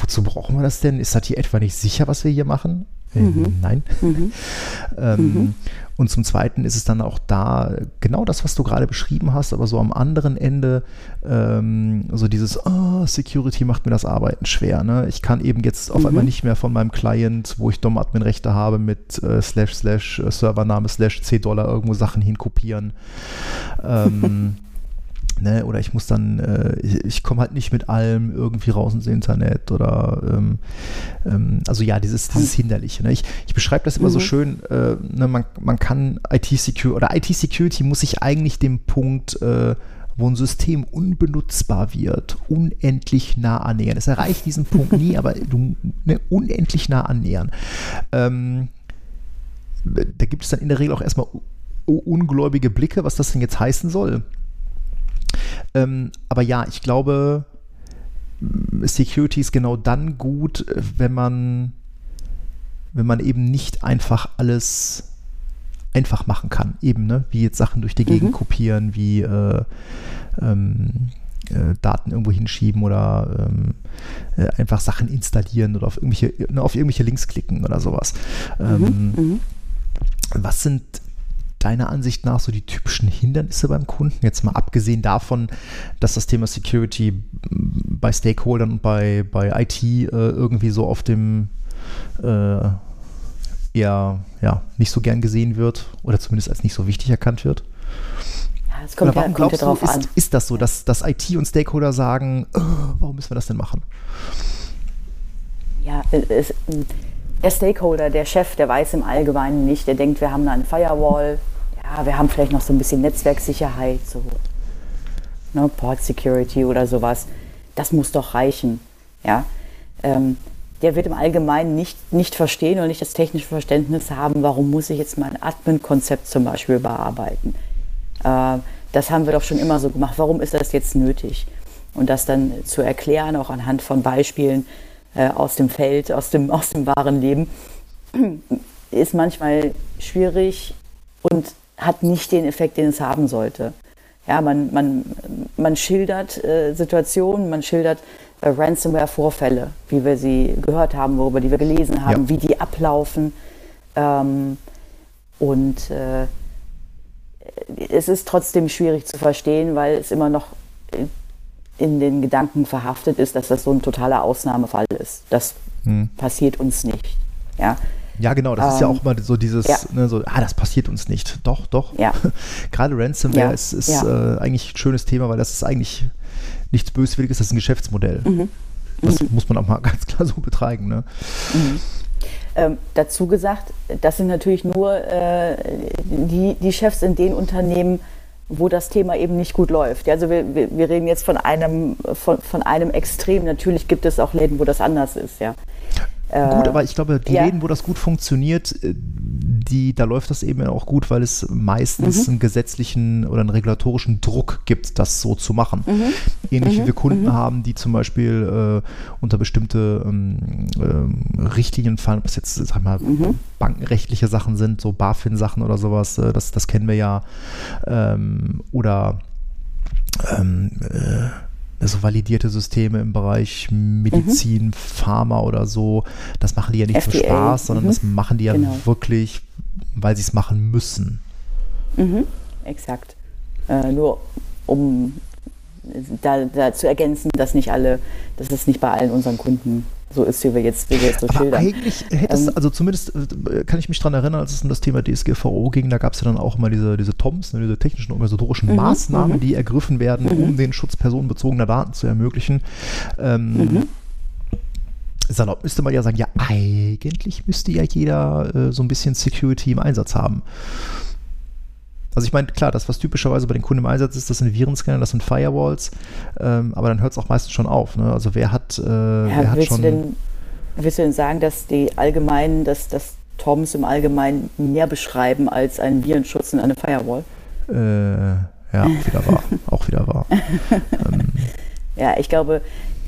wozu brauchen wir das denn? Ist das hier etwa nicht sicher, was wir hier machen? Äh, mhm. Nein. Mhm. ähm, mhm. Und zum Zweiten ist es dann auch da genau das, was du gerade beschrieben hast, aber so am anderen Ende ähm, so dieses oh, Security macht mir das Arbeiten schwer. Ne? Ich kann eben jetzt auf mhm. einmal nicht mehr von meinem Client, wo ich DOM-Admin-Rechte habe, mit äh, slash slash äh, Servername slash C-Dollar irgendwo Sachen hinkopieren. ähm, Ne, oder ich muss dann, äh, ich, ich komme halt nicht mit allem irgendwie raus ins Internet oder ähm, ähm, also ja, dieses, dieses Hinderliche. Ne? Ich, ich beschreibe das immer mhm. so schön, äh, ne, man, man kann IT-Security oder IT-Security muss sich eigentlich dem Punkt, äh, wo ein System unbenutzbar wird, unendlich nah annähern. Es erreicht diesen Punkt nie, aber du ne, unendlich nah annähern. Ähm, da gibt es dann in der Regel auch erstmal ungläubige Blicke, was das denn jetzt heißen soll. Ähm, aber ja, ich glaube, Security ist genau dann gut, wenn man, wenn man eben nicht einfach alles einfach machen kann. Eben, ne? wie jetzt Sachen durch die Gegend mhm. kopieren, wie äh, ähm, äh, Daten irgendwo hinschieben oder ähm, äh, einfach Sachen installieren oder auf irgendwelche, ne, auf irgendwelche Links klicken oder sowas. Mhm. Ähm, mhm. Was sind deiner Ansicht nach so die typischen Hindernisse beim Kunden? Jetzt mal abgesehen davon, dass das Thema Security bei Stakeholdern und bei, bei IT äh, irgendwie so auf dem äh, eher ja, nicht so gern gesehen wird oder zumindest als nicht so wichtig erkannt wird. Ja, es kommt, ja, kommt ja drauf du, ist, Ist das so, dass, dass IT und Stakeholder sagen, oh, warum müssen wir das denn machen? Ja, es, der Stakeholder, der Chef, der weiß im Allgemeinen nicht, der denkt, wir haben da eine Firewall, ja, wir haben vielleicht noch so ein bisschen Netzwerksicherheit, so ne, Port Security oder sowas. Das muss doch reichen. Ja? Ähm, der wird im Allgemeinen nicht, nicht verstehen oder nicht das technische Verständnis haben, warum muss ich jetzt mein Admin-Konzept zum Beispiel bearbeiten. Äh, das haben wir doch schon immer so gemacht. Warum ist das jetzt nötig? Und das dann zu erklären, auch anhand von Beispielen äh, aus dem Feld, aus dem, aus dem wahren Leben, ist manchmal schwierig und hat nicht den Effekt, den es haben sollte. Ja, man, man, man schildert äh, Situationen, man schildert äh, Ransomware-Vorfälle, wie wir sie gehört haben, worüber die wir gelesen haben, ja. wie die ablaufen. Ähm, und äh, es ist trotzdem schwierig zu verstehen, weil es immer noch in den Gedanken verhaftet ist, dass das so ein totaler Ausnahmefall ist. Das hm. passiert uns nicht. Ja. Ja, genau, das ähm, ist ja ähm, auch mal so dieses, ja. ne, so, ah, das passiert uns nicht. Doch, doch. Ja. Gerade Ransomware ja. ist, ist äh, eigentlich ein schönes Thema, weil das ist eigentlich nichts Böswilliges, das ist ein Geschäftsmodell. Mhm. Das mhm. muss man auch mal ganz klar so betreiben. Ne? Mhm. Ähm, dazu gesagt, das sind natürlich nur äh, die, die Chefs in den Unternehmen, wo das Thema eben nicht gut läuft. Also wir, wir, reden jetzt von einem, von, von einem Extrem. Natürlich gibt es auch Läden, wo das anders ist, ja. Gut, äh, aber ich glaube, die ja. Läden, wo das gut funktioniert, äh, die, da läuft das eben auch gut, weil es meistens mhm. einen gesetzlichen oder einen regulatorischen Druck gibt, das so zu machen. Mhm. Ähnlich mhm. wie wir Kunden mhm. haben, die zum Beispiel äh, unter bestimmte ähm, ähm, Richtlinien fallen, was jetzt, sag mal, mhm. bankenrechtliche Sachen sind, so BaFin-Sachen oder sowas, äh, das, das kennen wir ja. Ähm, oder ähm, äh, so validierte Systeme im Bereich Medizin, mhm. Pharma oder so, das machen die ja nicht FDA. für Spaß, sondern mhm. das machen die ja genau. wirklich, weil sie es machen müssen. Mhm. Exakt. Äh, nur um da, da, zu ergänzen, dass nicht alle, dass es nicht bei allen unseren Kunden so ist, wie wir jetzt, wie wir jetzt so Aber schildern. Eigentlich hätte es, ähm, also zumindest äh, kann ich mich daran erinnern, als es um das Thema DSGVO ging, da gab es ja dann auch immer diese, diese TOMs, ne, diese technischen organisatorischen mhm, Maßnahmen, mhm. die ergriffen werden, mhm. um den Schutz personenbezogener Daten zu ermöglichen. Ähm. Salopp müsste man ja sagen, ja, eigentlich müsste ja jeder äh, so ein bisschen Security im Einsatz haben. Also ich meine, klar, das, was typischerweise bei den Kunden im Einsatz ist, das sind Virenscanner, das sind Firewalls, ähm, aber dann hört es auch meistens schon auf. Ne? Also wer hat, äh, ja, wer hat schon... Du denn, willst du denn sagen, dass die allgemeinen, dass, dass Toms im Allgemeinen mehr beschreiben als einen Virenschutz und eine Firewall? Äh, ja, auch wieder wahr. auch wieder wahr. ähm. Ja, ich glaube,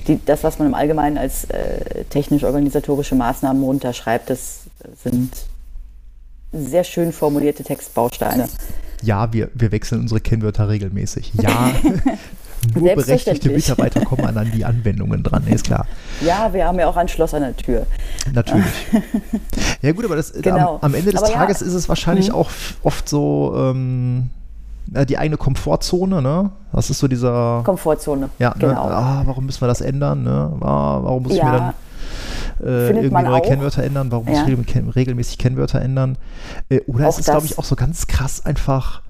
die, das, was man im Allgemeinen als äh, technisch-organisatorische Maßnahmen runterschreibt, das sind sehr schön formulierte Textbausteine. Ja, wir, wir wechseln unsere Kennwörter regelmäßig. Ja, nur berechtigte Mitarbeiter kommen an die Anwendungen dran, ist klar. Ja, wir haben ja auch ein Schloss an der Tür. Natürlich. ja gut, aber das, genau. am, am, Ende des aber Tages ja. ist es wahrscheinlich mhm. auch oft so ähm, die eigene Komfortzone, ne? Das ist so dieser... Komfortzone, ja, ne? genau. Ne? Ah, warum müssen wir das ändern, ne? Ah, warum muss ja. ich mir dann äh, irgendwie neue auch. Kennwörter ändern? Warum ja. muss ich regelmäßig Kennwörter ändern? Äh, oder auch ist es, glaube ich, auch so ganz krass einfach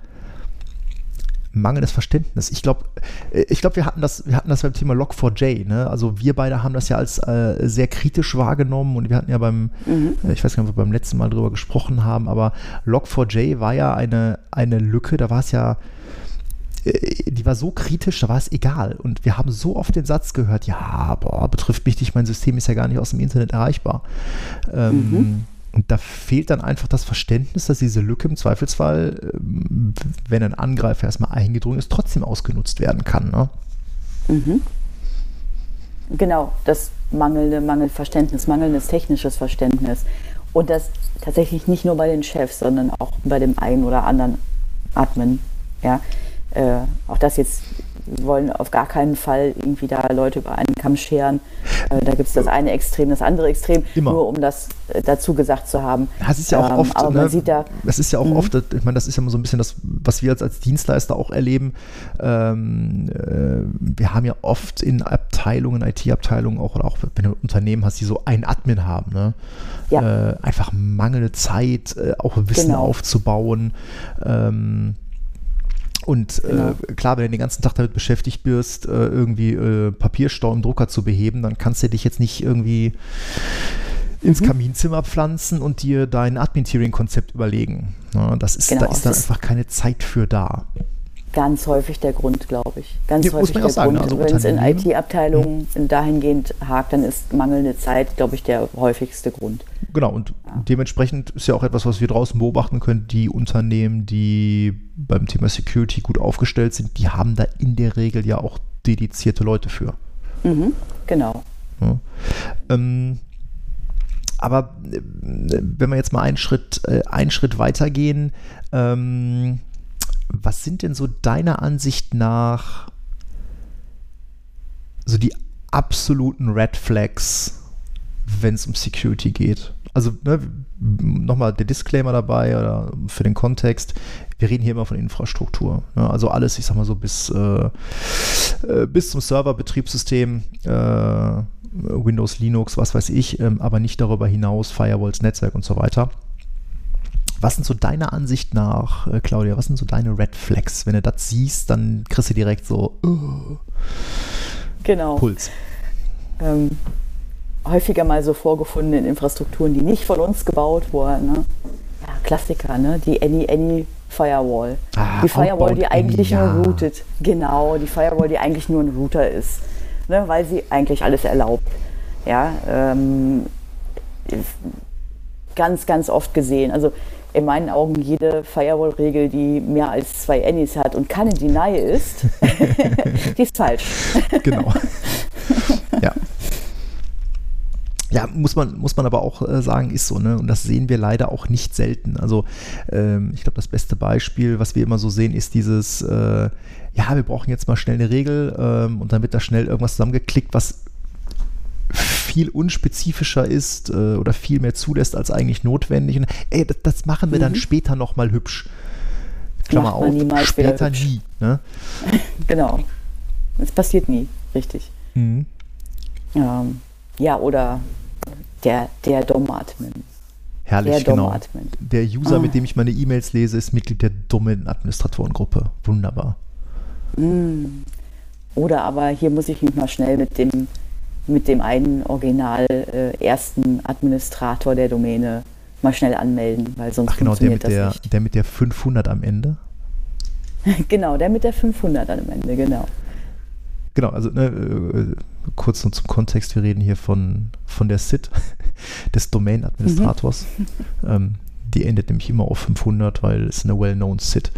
mangelndes Verständnis. Ich glaube, äh, ich glaube, wir hatten das, wir hatten das beim Thema Log4j. Ne? Also wir beide haben das ja als äh, sehr kritisch wahrgenommen und wir hatten ja beim, mhm. äh, ich weiß gar nicht, ob wir beim letzten Mal drüber gesprochen haben, aber Log4j war ja eine, eine Lücke. Da war es ja, die war so kritisch, da war es egal. Und wir haben so oft den Satz gehört, ja, boah, betrifft mich nicht, mein System ist ja gar nicht aus dem Internet erreichbar. Ähm, mhm. Und da fehlt dann einfach das Verständnis, dass diese Lücke im Zweifelsfall, ähm, wenn ein Angreifer erstmal eingedrungen ist, trotzdem ausgenutzt werden kann. Ne? Mhm. Genau, das mangelnde Mangelverständnis, mangelndes technisches Verständnis. Und das tatsächlich nicht nur bei den Chefs, sondern auch bei dem einen oder anderen Admin. Ja, äh, auch das jetzt wir wollen auf gar keinen Fall irgendwie da Leute über einen Kamm scheren. Äh, da gibt es das eine Extrem, das andere Extrem, Immer. nur um das äh, dazu gesagt zu haben. Das ist ja auch ähm, oft, aber man ne, sieht da, das ist ja auch mhm. oft, ich meine, das ist ja immer so ein bisschen das, was wir als, als Dienstleister auch erleben. Ähm, äh, wir haben ja oft in Abteilungen, IT-Abteilungen auch, oder auch wenn du Unternehmen hast, die so einen Admin haben, ne? Ja. Äh, einfach mangelnde Zeit, äh, auch Wissen genau. aufzubauen. Ähm, und äh, genau. äh, klar, wenn du den ganzen Tag damit beschäftigt bist, äh, irgendwie äh, Papierstau im Drucker zu beheben, dann kannst du dich jetzt nicht irgendwie ins mhm. Kaminzimmer pflanzen und dir dein Admin-Tiering-Konzept überlegen. Ja, das ist, genau, da ist dann einfach keine Zeit für da ganz häufig der Grund, glaube ich. Ganz ja, häufig der sagen, Grund. Also Wenn es in IT-Abteilungen hm. dahingehend hakt, dann ist mangelnde Zeit, glaube ich, der häufigste Grund. Genau, und dementsprechend ist ja auch etwas, was wir draußen beobachten können. Die Unternehmen, die beim Thema Security gut aufgestellt sind, die haben da in der Regel ja auch dedizierte Leute für. Mhm, genau. Ja. Ähm, aber äh, wenn wir jetzt mal einen Schritt, äh, einen Schritt weitergehen, ähm, was sind denn so deiner Ansicht nach so die absoluten Red Flags, wenn es um Security geht? Also ne, nochmal der Disclaimer dabei oder für den Kontext. Wir reden hier immer von Infrastruktur. Ne? Also alles, ich sag mal so, bis, äh, äh bis zum Server-Betriebssystem, äh, Windows, Linux, was weiß ich, ähm, aber nicht darüber hinaus, Firewalls, Netzwerk und so weiter. Was sind so deiner Ansicht nach, äh, Claudia, was sind so deine Red Flags? Wenn du das siehst, dann kriegst du direkt so uh, genau. Puls. Ähm, häufiger mal so vorgefunden in Infrastrukturen, die nicht von uns gebaut wurden. Ne? Ja, Klassiker, ne? die Any-Any Firewall. Ah, die Firewall, die eigentlich Any, nur routet. Genau, die Firewall, die eigentlich nur ein Router ist. Ne? Weil sie eigentlich alles erlaubt. Ja, ähm, ganz, ganz oft gesehen. Also in meinen Augen jede Firewall-Regel, die mehr als zwei Annies hat und keine Deny ist, die ist falsch. Genau. Ja. Ja, muss man, muss man aber auch äh, sagen, ist so, ne? Und das sehen wir leider auch nicht selten. Also, ähm, ich glaube, das beste Beispiel, was wir immer so sehen, ist dieses, äh, ja, wir brauchen jetzt mal schnell eine Regel ähm, und dann wird da schnell irgendwas zusammengeklickt, was viel unspezifischer ist äh, oder viel mehr zulässt als eigentlich notwendig. Und, ey, das, das machen wir mhm. dann später nochmal hübsch. Klammer auf, später nie. Ne? genau. Es passiert nie, richtig. Mhm. Ähm, ja, oder der, der DOM-Admin. Herrlich, der genau. Der User, ah. mit dem ich meine E-Mails lese, ist Mitglied der Domain-Administratorengruppe. Wunderbar. Mm. Oder aber hier muss ich mich mal schnell mit dem mit dem einen original äh, ersten Administrator der Domäne mal schnell anmelden, weil sonst Ach genau, funktioniert der mit das der, nicht. Der mit der 500 am Ende? genau, der mit der 500 am Ende, genau. Genau, also ne, äh, kurz noch zum Kontext, wir reden hier von, von der SID, des Domain-Administrators. Mhm. Ähm, die endet nämlich immer auf 500, weil es eine well-known SID.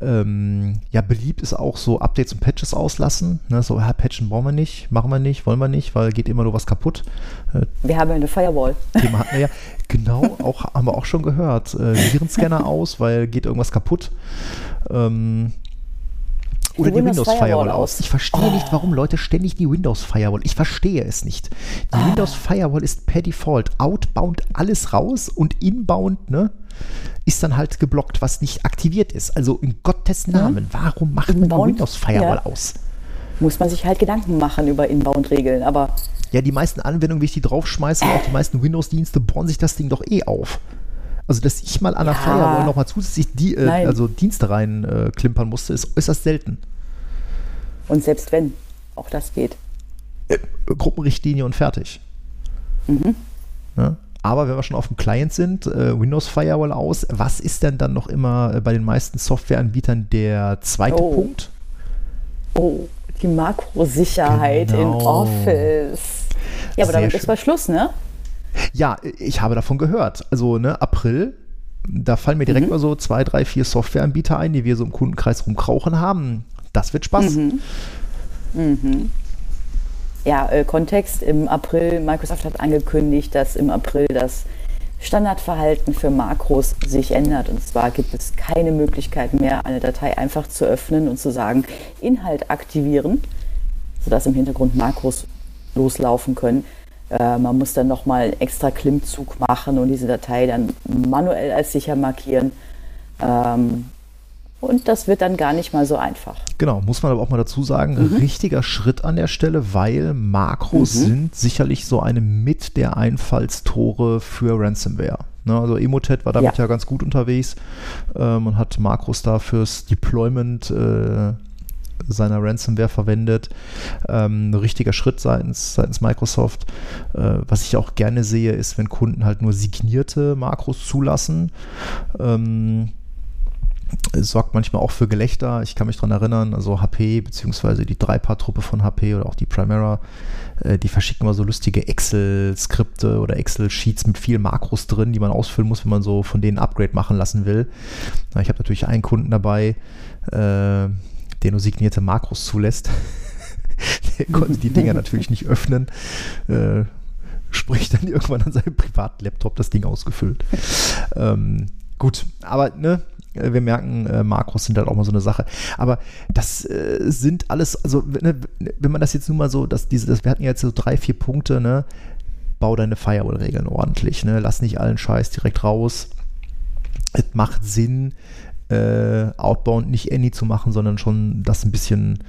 Ähm, ja, beliebt ist auch so Updates und Patches auslassen. Ne? So, ja, patchen brauchen wir nicht, machen wir nicht, wollen wir nicht, weil geht immer nur was kaputt. Äh, wir haben ja eine Firewall. Thema hatten wir ja. Genau, auch, haben wir auch schon gehört. Äh, Virenscanner aus, weil geht irgendwas kaputt. Ähm, oder die, die Windows, Firewall, Firewall aus. Ich verstehe oh. nicht, warum Leute ständig die Windows Firewall. Ich verstehe es nicht. Die ah. Windows Firewall ist per Default outbound alles raus und inbound, ne? Ist dann halt geblockt, was nicht aktiviert ist. Also in Gottes mhm. Namen, warum macht inbound, man Windows Firewall ja. aus? Muss man sich halt Gedanken machen über Inbound-Regeln, aber. Ja, die meisten Anwendungen, wie ich die draufschmeiße, auch die meisten Windows-Dienste bohren sich das Ding doch eh auf. Also, dass ich mal an der ja. Firewall nochmal zusätzlich die, äh, also Dienste rein äh, klimpern musste, ist äußerst selten. Und selbst wenn, auch das geht. Äh, Gruppenrichtlinie und fertig. Mhm. Ja? Aber wenn wir schon auf dem Client sind, äh, Windows Firewall aus, was ist denn dann noch immer äh, bei den meisten Softwareanbietern der zweite oh. Punkt? Oh, die Makrosicherheit genau. in Office. Ja, aber Sehr damit schön. ist mal Schluss, ne? Ja, ich habe davon gehört. Also, ne, April, da fallen mir direkt mhm. mal so zwei, drei, vier Softwareanbieter ein, die wir so im Kundenkreis rumkrauchen haben. Das wird Spaß. Mhm. Mhm. Ja, äh, Kontext im April, Microsoft hat angekündigt, dass im April das Standardverhalten für Makros sich ändert. Und zwar gibt es keine Möglichkeit mehr, eine Datei einfach zu öffnen und zu sagen, Inhalt aktivieren, sodass im Hintergrund Makros loslaufen können. Äh, man muss dann nochmal extra Klimmzug machen und diese Datei dann manuell als sicher markieren. Ähm, und das wird dann gar nicht mal so einfach. Genau, muss man aber auch mal dazu sagen, mhm. richtiger Schritt an der Stelle, weil Makros mhm. sind sicherlich so eine mit der Einfallstore für Ransomware. Ne, also Emotet war damit ja, ja ganz gut unterwegs ähm, und hat Makros da fürs Deployment äh, seiner Ransomware verwendet. Ähm, ein richtiger Schritt seitens, seitens Microsoft. Äh, was ich auch gerne sehe, ist, wenn Kunden halt nur signierte Makros zulassen. Ähm, sorgt manchmal auch für Gelächter. Ich kann mich daran erinnern, also HP beziehungsweise die Dreipart-Truppe von HP oder auch die Primera, äh, die verschicken immer so lustige Excel-Skripte oder Excel-Sheets mit vielen Makros drin, die man ausfüllen muss, wenn man so von denen Upgrade machen lassen will. Ich habe natürlich einen Kunden dabei, äh, der nur signierte Makros zulässt. der konnte die Dinger natürlich nicht öffnen. Äh, sprich dann irgendwann an seinem privaten Laptop das Ding ausgefüllt. ähm, gut, aber ne, wir merken, äh, Makros sind halt auch mal so eine Sache. Aber das äh, sind alles, also ne, wenn man das jetzt nun mal so, dass diese, das, wir hatten jetzt so drei, vier Punkte, ne, bau deine Firewall-Regeln ordentlich, ne, lass nicht allen Scheiß direkt raus. Es macht Sinn, äh, Outbound nicht Any zu machen, sondern schon das ein bisschen,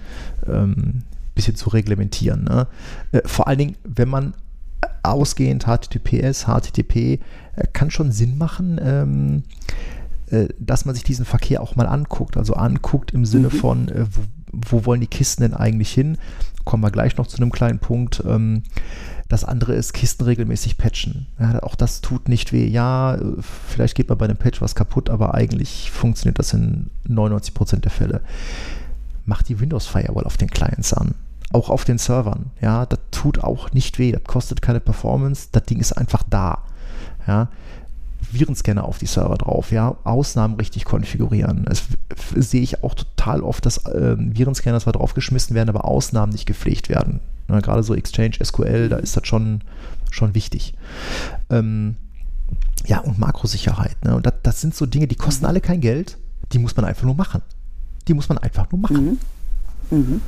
ähm, bisschen zu reglementieren. Ne? Äh, vor allen Dingen, wenn man ausgehend HTTPS, HTTP, äh, kann schon Sinn machen, ähm, äh, dass man sich diesen Verkehr auch mal anguckt. Also anguckt im Sinne mhm. von, äh, wo, wo, wollen die Kisten denn eigentlich hin? Kommen wir gleich noch zu einem kleinen Punkt. Ähm, das andere ist Kisten regelmäßig patchen. Ja, auch das tut nicht weh. Ja, vielleicht geht mal bei einem Patch was kaputt, aber eigentlich funktioniert das in 99% der Fälle. Macht die Windows Firewall auf den Clients an. Auch auf den Servern. Ja, das tut auch nicht weh. Das kostet keine Performance. Das Ding ist einfach da. Ja, Virenscanner auf die Server drauf, ja, Ausnahmen richtig konfigurieren. Das sehe ich auch total oft, dass äh, Virenscanner zwar draufgeschmissen werden, aber Ausnahmen nicht gepflegt werden. Ja, gerade so Exchange, SQL, da ist das schon, schon wichtig. Ähm, ja, und Makrosicherheit. Ne? Und das, das, sind so Dinge, die kosten alle kein Geld, die muss man einfach nur machen. Die muss man einfach nur machen. Mhm. Mhm.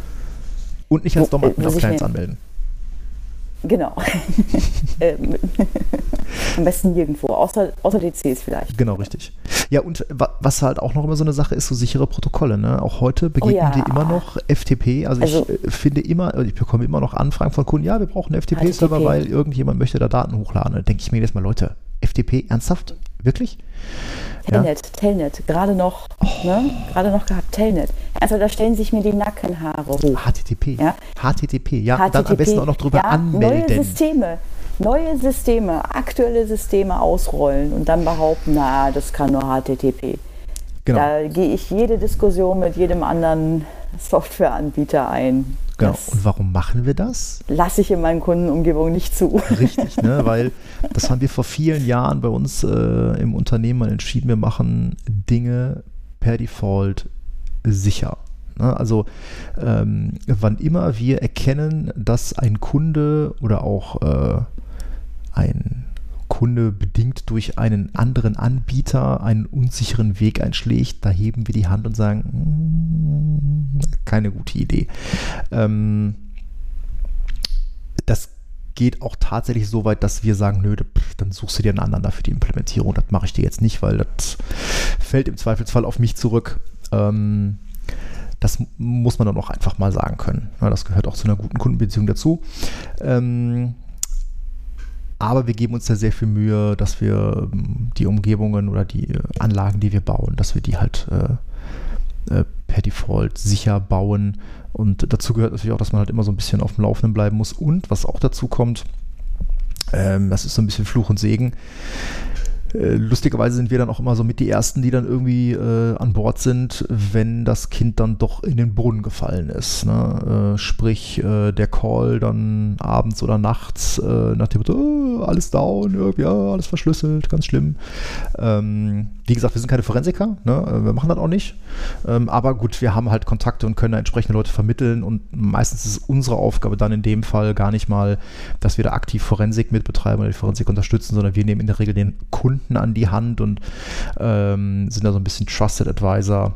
Und nicht als Dom auf Clients anmelden. Genau. Ähm, am besten nirgendwo, außer, außer DCs vielleicht. Genau, richtig. Ja, und was halt auch noch immer so eine Sache ist, so sichere Protokolle. Ne? Auch heute begegnen oh ja. die immer noch FTP. Also, also, ich äh, finde immer, ich bekomme immer noch Anfragen von Kunden, ja, wir brauchen einen FTP-Server, weil irgendjemand möchte da Daten hochladen. Da denke ich mir jetzt mal, Leute, FTP, ernsthaft? Wirklich? Telnet, ja. Telnet, gerade noch, oh. ne? Gerade noch gehabt, Telnet. Also da stellen sich mir die Nackenhaare hoch. HTTP. Ja? HTTP, ja. HTTP, dann am besten auch noch drüber ja, anmelden. Neue Systeme, neue Systeme, aktuelle Systeme ausrollen und dann behaupten, na, das kann nur HTTP. Genau. Da gehe ich jede Diskussion mit jedem anderen Softwareanbieter ein. Genau. Und warum machen wir das? Lasse ich in meinen Kundenumgebung nicht zu. Richtig, ne? weil das haben wir vor vielen Jahren bei uns äh, im Unternehmen mal entschieden, wir machen Dinge per Default sicher. Ne? Also ähm, wann immer wir erkennen, dass ein Kunde oder auch äh, ein Kunde bedingt durch einen anderen Anbieter einen unsicheren Weg einschlägt, da heben wir die Hand und sagen, mm, keine gute Idee. Ähm, das geht auch tatsächlich so weit, dass wir sagen, nö, dann suchst du dir einen anderen dafür die Implementierung. Das mache ich dir jetzt nicht, weil das fällt im Zweifelsfall auf mich zurück. Ähm, das muss man dann auch einfach mal sagen können. das gehört auch zu einer guten Kundenbeziehung dazu. Ähm, aber wir geben uns da sehr viel Mühe, dass wir ähm, die Umgebungen oder die Anlagen, die wir bauen, dass wir die halt äh, äh, per Default sicher bauen. Und dazu gehört natürlich auch, dass man halt immer so ein bisschen auf dem Laufenden bleiben muss. Und was auch dazu kommt, ähm, das ist so ein bisschen Fluch und Segen. Äh, lustigerweise sind wir dann auch immer so mit die Ersten, die dann irgendwie äh, an Bord sind, wenn das Kind dann doch in den Brunnen gefallen ist. Ne? Äh, sprich, äh, der Call dann abends oder nachts äh, nach dem Motto, oh, alles down, ja, alles verschlüsselt, ganz schlimm. Ähm, wie gesagt, wir sind keine Forensiker, ne? wir machen das auch nicht. Ähm, aber gut, wir haben halt Kontakte und können da entsprechende Leute vermitteln und meistens ist unsere Aufgabe dann in dem Fall gar nicht mal, dass wir da aktiv Forensik mitbetreiben oder die Forensik unterstützen, sondern wir nehmen in der Regel den Kunden Kunden an die Hand und ähm, sind da so ein bisschen Trusted Advisor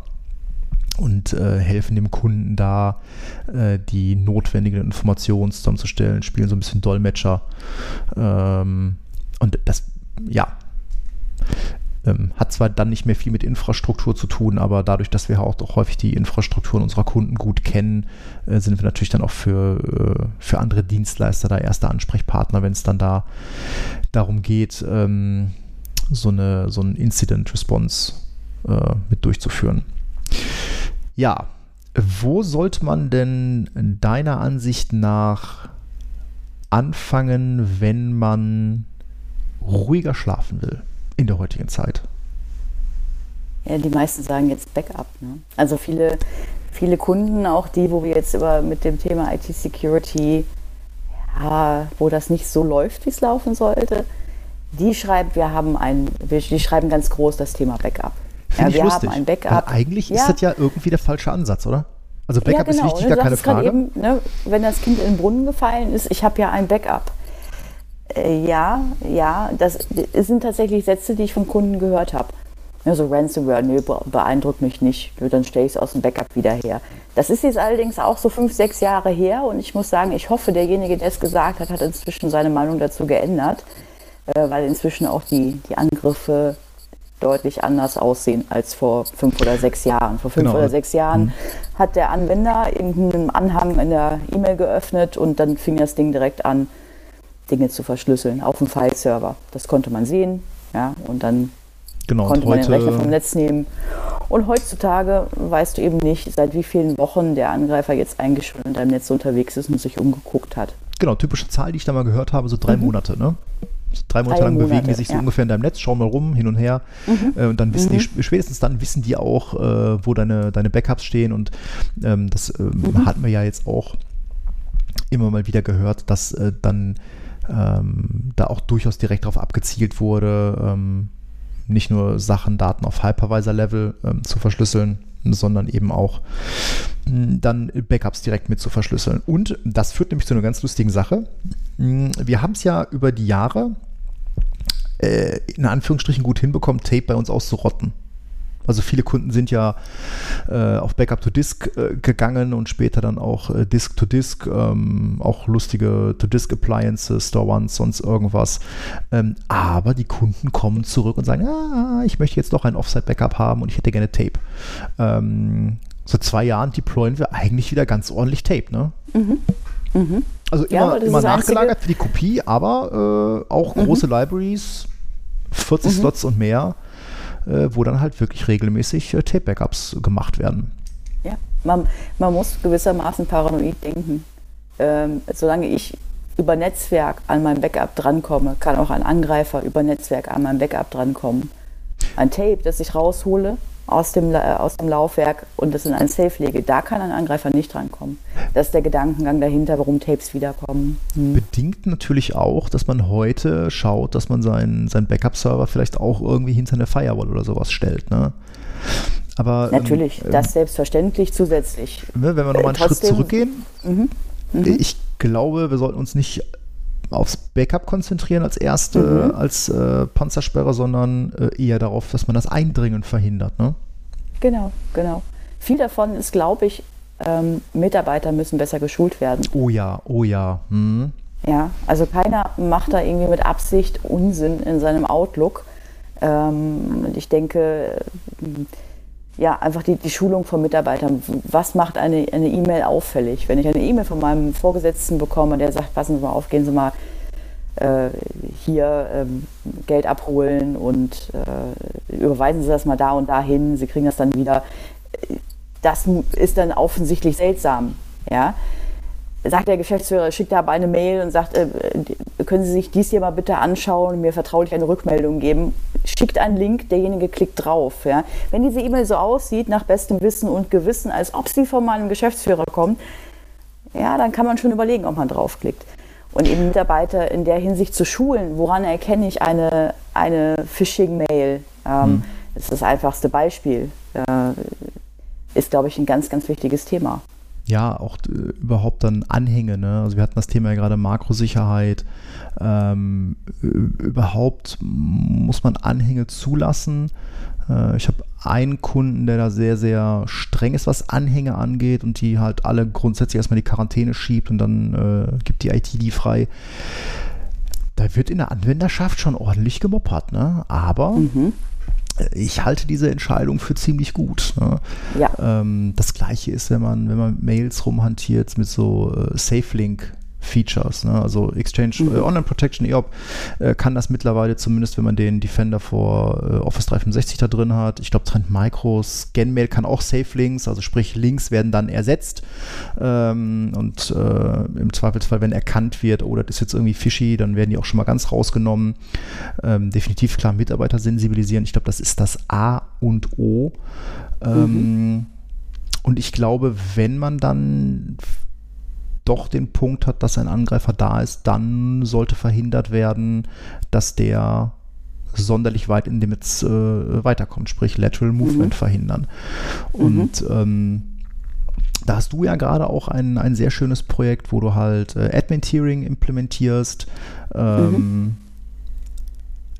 und äh, helfen dem Kunden da, äh, die notwendigen Informationen zusammenzustellen, spielen so ein bisschen Dolmetscher. Ähm, und das, ja, ähm, hat zwar dann nicht mehr viel mit Infrastruktur zu tun, aber dadurch, dass wir auch, auch häufig die Infrastrukturen unserer Kunden gut kennen, äh, sind wir natürlich dann auch für, äh, für andere Dienstleister da erster Ansprechpartner, wenn es dann da darum geht, ähm, so eine so ein Incident Response äh, mit durchzuführen. Ja, wo sollte man denn deiner Ansicht nach anfangen, wenn man ruhiger schlafen will in der heutigen Zeit? Ja, die meisten sagen jetzt Backup. Ne? Also viele, viele Kunden, auch die, wo wir jetzt über mit dem Thema IT-Security, ja, wo das nicht so läuft, wie es laufen sollte, die schreibt, wir haben ein, die schreiben ganz groß das Thema Backup. Ja, wir lustig. haben ein Backup. Eigentlich ja. ist das ja irgendwie der falsche Ansatz, oder? Also Backup ja, genau. ist wichtig, gar keine Frage. Eben, ne, wenn das Kind in den Brunnen gefallen ist, ich habe ja ein Backup. Äh, ja, ja, das sind tatsächlich Sätze, die ich von Kunden gehört habe. Ja, so Ransomware, nö, beeindruckt mich nicht. Dann stelle ich es aus dem Backup wieder her. Das ist jetzt allerdings auch so fünf, sechs Jahre her und ich muss sagen, ich hoffe, derjenige, der es gesagt hat, hat inzwischen seine Meinung dazu geändert äh, weil inzwischen auch die, die Angriffe deutlich anders aussehen als vor fünf oder sechs Jahren. Vor fünf genau. oder sechs Jahren mhm. hat der Anwender irgendeinen Anhang in der E-Mail geöffnet und dann fing das Ding direkt an, Dinge zu verschlüsseln auf dem File-Server. Das konnte man sehen, ja, und dann genau, konnte und man den Rechner vom Netz nehmen. Und heutzutage weißt du eben nicht, seit wie vielen Wochen der Angreifer jetzt eigentlich schon in deinem Netz unterwegs ist und sich umgeguckt hat. Genau, typische Zahl, die ich da mal gehört habe, so drei mhm. Monate, ne? Drei Monate lang Monate, bewegen die sich so ungefähr in deinem Netz, schauen mal rum, hin und her. Mhm. Äh, und dann wissen mhm. die, spätestens dann wissen die auch, äh, wo deine, deine Backups stehen. Und ähm, das ähm, mhm. hatten wir ja jetzt auch immer mal wieder gehört, dass äh, dann ähm, da auch durchaus direkt darauf abgezielt wurde, ähm, nicht nur Sachen, Daten auf Hypervisor-Level ähm, zu verschlüsseln, sondern eben auch hm, dann Backups direkt mit zu verschlüsseln. Und das führt nämlich zu einer ganz lustigen Sache. Hm, wir haben es ja über die Jahre äh, in Anführungsstrichen gut hinbekommen, Tape bei uns auszurotten. Also viele Kunden sind ja äh, auf Backup to Disk äh, gegangen und später dann auch äh, Disk to Disk, ähm, auch lustige to Disk Appliances, Store Ones, sonst irgendwas. Ähm, aber die Kunden kommen zurück und sagen, ah, ich möchte jetzt doch ein Offsite Backup haben und ich hätte gerne Tape. Ähm, seit zwei Jahren deployen wir eigentlich wieder ganz ordentlich Tape, ne? Mhm. Mhm. Also immer, ja, immer nachgelagert für die Kopie, aber äh, auch mhm. große Libraries, 40 mhm. Slots und mehr äh, wo dann halt wirklich regelmäßig äh, Tape-Backups gemacht werden. Ja, man, man muss gewissermaßen paranoid denken. Ähm, solange ich über Netzwerk an mein Backup drankomme, kann auch ein Angreifer über Netzwerk an mein Backup drankommen. Ein Tape, das ich raushole, aus dem, äh, aus dem Laufwerk und das in ein Safe lege, da kann ein Angreifer nicht drankommen. Das ist der Gedankengang dahinter, warum Tapes wiederkommen. Hm. Bedingt natürlich auch, dass man heute schaut, dass man seinen, seinen Backup-Server vielleicht auch irgendwie hinter eine Firewall oder sowas stellt. Ne? Aber, Natürlich, ähm, das selbstverständlich zusätzlich. Ne, wenn wir nochmal einen äh, Schritt zurückgehen, mhm, mhm. ich glaube, wir sollten uns nicht aufs Backup konzentrieren als erste, mhm. als äh, Panzersperre, sondern äh, eher darauf, dass man das Eindringen verhindert. Ne? Genau, genau. Viel davon ist, glaube ich, ähm, Mitarbeiter müssen besser geschult werden. Oh ja, oh ja. Hm. Ja, also keiner macht da irgendwie mit Absicht Unsinn in seinem Outlook. Ähm, und ich denke, ja, einfach die, die Schulung von Mitarbeitern. Was macht eine E-Mail e auffällig? Wenn ich eine E-Mail von meinem Vorgesetzten bekomme, der sagt, passen Sie mal auf, gehen Sie mal äh, hier ähm, Geld abholen und äh, überweisen Sie das mal da und dahin, Sie kriegen das dann wieder. Das ist dann offensichtlich seltsam. Ja? Sagt der Geschäftsführer, schickt aber eine Mail und sagt, äh, können Sie sich dies hier mal bitte anschauen und mir vertraulich eine Rückmeldung geben. Schickt einen Link, derjenige klickt drauf. Ja? Wenn diese E-Mail so aussieht, nach bestem Wissen und Gewissen, als ob sie von meinem Geschäftsführer kommt, ja, dann kann man schon überlegen, ob man draufklickt und eben Mitarbeiter in der Hinsicht zu schulen, woran erkenne ich eine, eine Phishing-Mail. Ähm, hm. Das ist das einfachste Beispiel. Äh, ist, glaube ich, ein ganz, ganz wichtiges Thema. Ja, auch äh, überhaupt dann Anhänge. Ne? Also wir hatten das Thema ja gerade Makrosicherheit. Ähm, überhaupt muss man Anhänge zulassen. Äh, ich habe einen Kunden, der da sehr, sehr streng ist, was Anhänge angeht und die halt alle grundsätzlich erstmal die Quarantäne schiebt und dann äh, gibt die IT die frei. Da wird in der Anwenderschaft schon ordentlich gemoppert, ne? Aber mhm. Ich halte diese Entscheidung für ziemlich gut. Ne? Ja. Ähm, das gleiche ist, wenn man, wenn man Mails rumhantiert mit so äh, SafeLink Features. Ne? Also Exchange mhm. äh, Online Protection EOP äh, kann das mittlerweile zumindest, wenn man den Defender vor äh, Office 365 da drin hat. Ich glaube, Trend Micro, ScanMail kann auch Safe Links, also sprich Links werden dann ersetzt ähm, und äh, im Zweifelsfall, wenn erkannt wird, oh, das ist jetzt irgendwie fishy, dann werden die auch schon mal ganz rausgenommen. Ähm, definitiv klar Mitarbeiter sensibilisieren. Ich glaube, das ist das A und O. Ähm, mhm. Und ich glaube, wenn man dann doch den Punkt hat, dass ein Angreifer da ist, dann sollte verhindert werden, dass der sonderlich weit in dem jetzt äh, weiterkommt, sprich Lateral Movement mhm. verhindern. Und mhm. ähm, da hast du ja gerade auch ein, ein sehr schönes Projekt, wo du halt äh, Admin-Tiering implementierst. Ähm, mhm.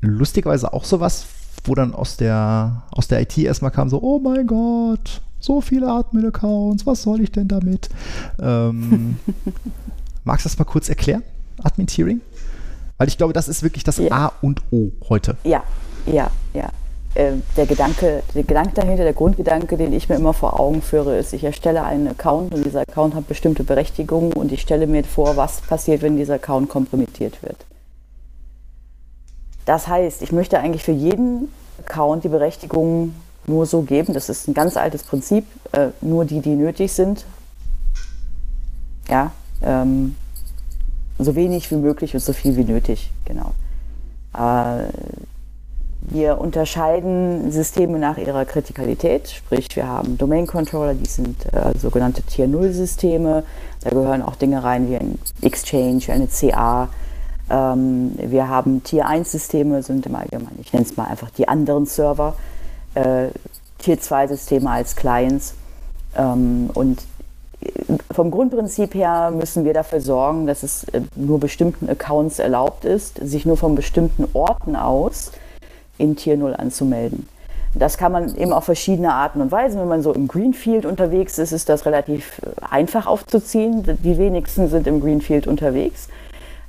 Lustigerweise auch sowas, wo dann aus der, aus der IT erstmal kam so, oh mein Gott, so viele Admin-Accounts, was soll ich denn damit? Ähm, magst du das mal kurz erklären, Admin-Tiering? Weil ich glaube, das ist wirklich das ja. A und O heute. Ja, ja, ja. Äh, der Gedanke, der Gedanke dahinter, der Grundgedanke, den ich mir immer vor Augen führe, ist, ich erstelle einen Account und dieser Account hat bestimmte Berechtigungen und ich stelle mir vor, was passiert, wenn dieser Account kompromittiert wird. Das heißt, ich möchte eigentlich für jeden Account die Berechtigungen nur so geben. Das ist ein ganz altes Prinzip. Äh, nur die, die nötig sind. Ja, ähm, so wenig wie möglich und so viel wie nötig, genau. Äh, wir unterscheiden Systeme nach ihrer Kritikalität, sprich wir haben Domain Controller, die sind äh, sogenannte Tier 0 Systeme. Da gehören auch Dinge rein wie ein Exchange, eine CA. Ähm, wir haben Tier 1 Systeme, sind im Allgemeinen, ich nenne es mal einfach die anderen Server äh, Tier-2-Systeme als Clients. Ähm, und vom Grundprinzip her müssen wir dafür sorgen, dass es äh, nur bestimmten Accounts erlaubt ist, sich nur von bestimmten Orten aus in Tier 0 anzumelden. Das kann man eben auf verschiedene Arten und Weisen. Wenn man so im Greenfield unterwegs ist, ist das relativ äh, einfach aufzuziehen. Die wenigsten sind im Greenfield unterwegs.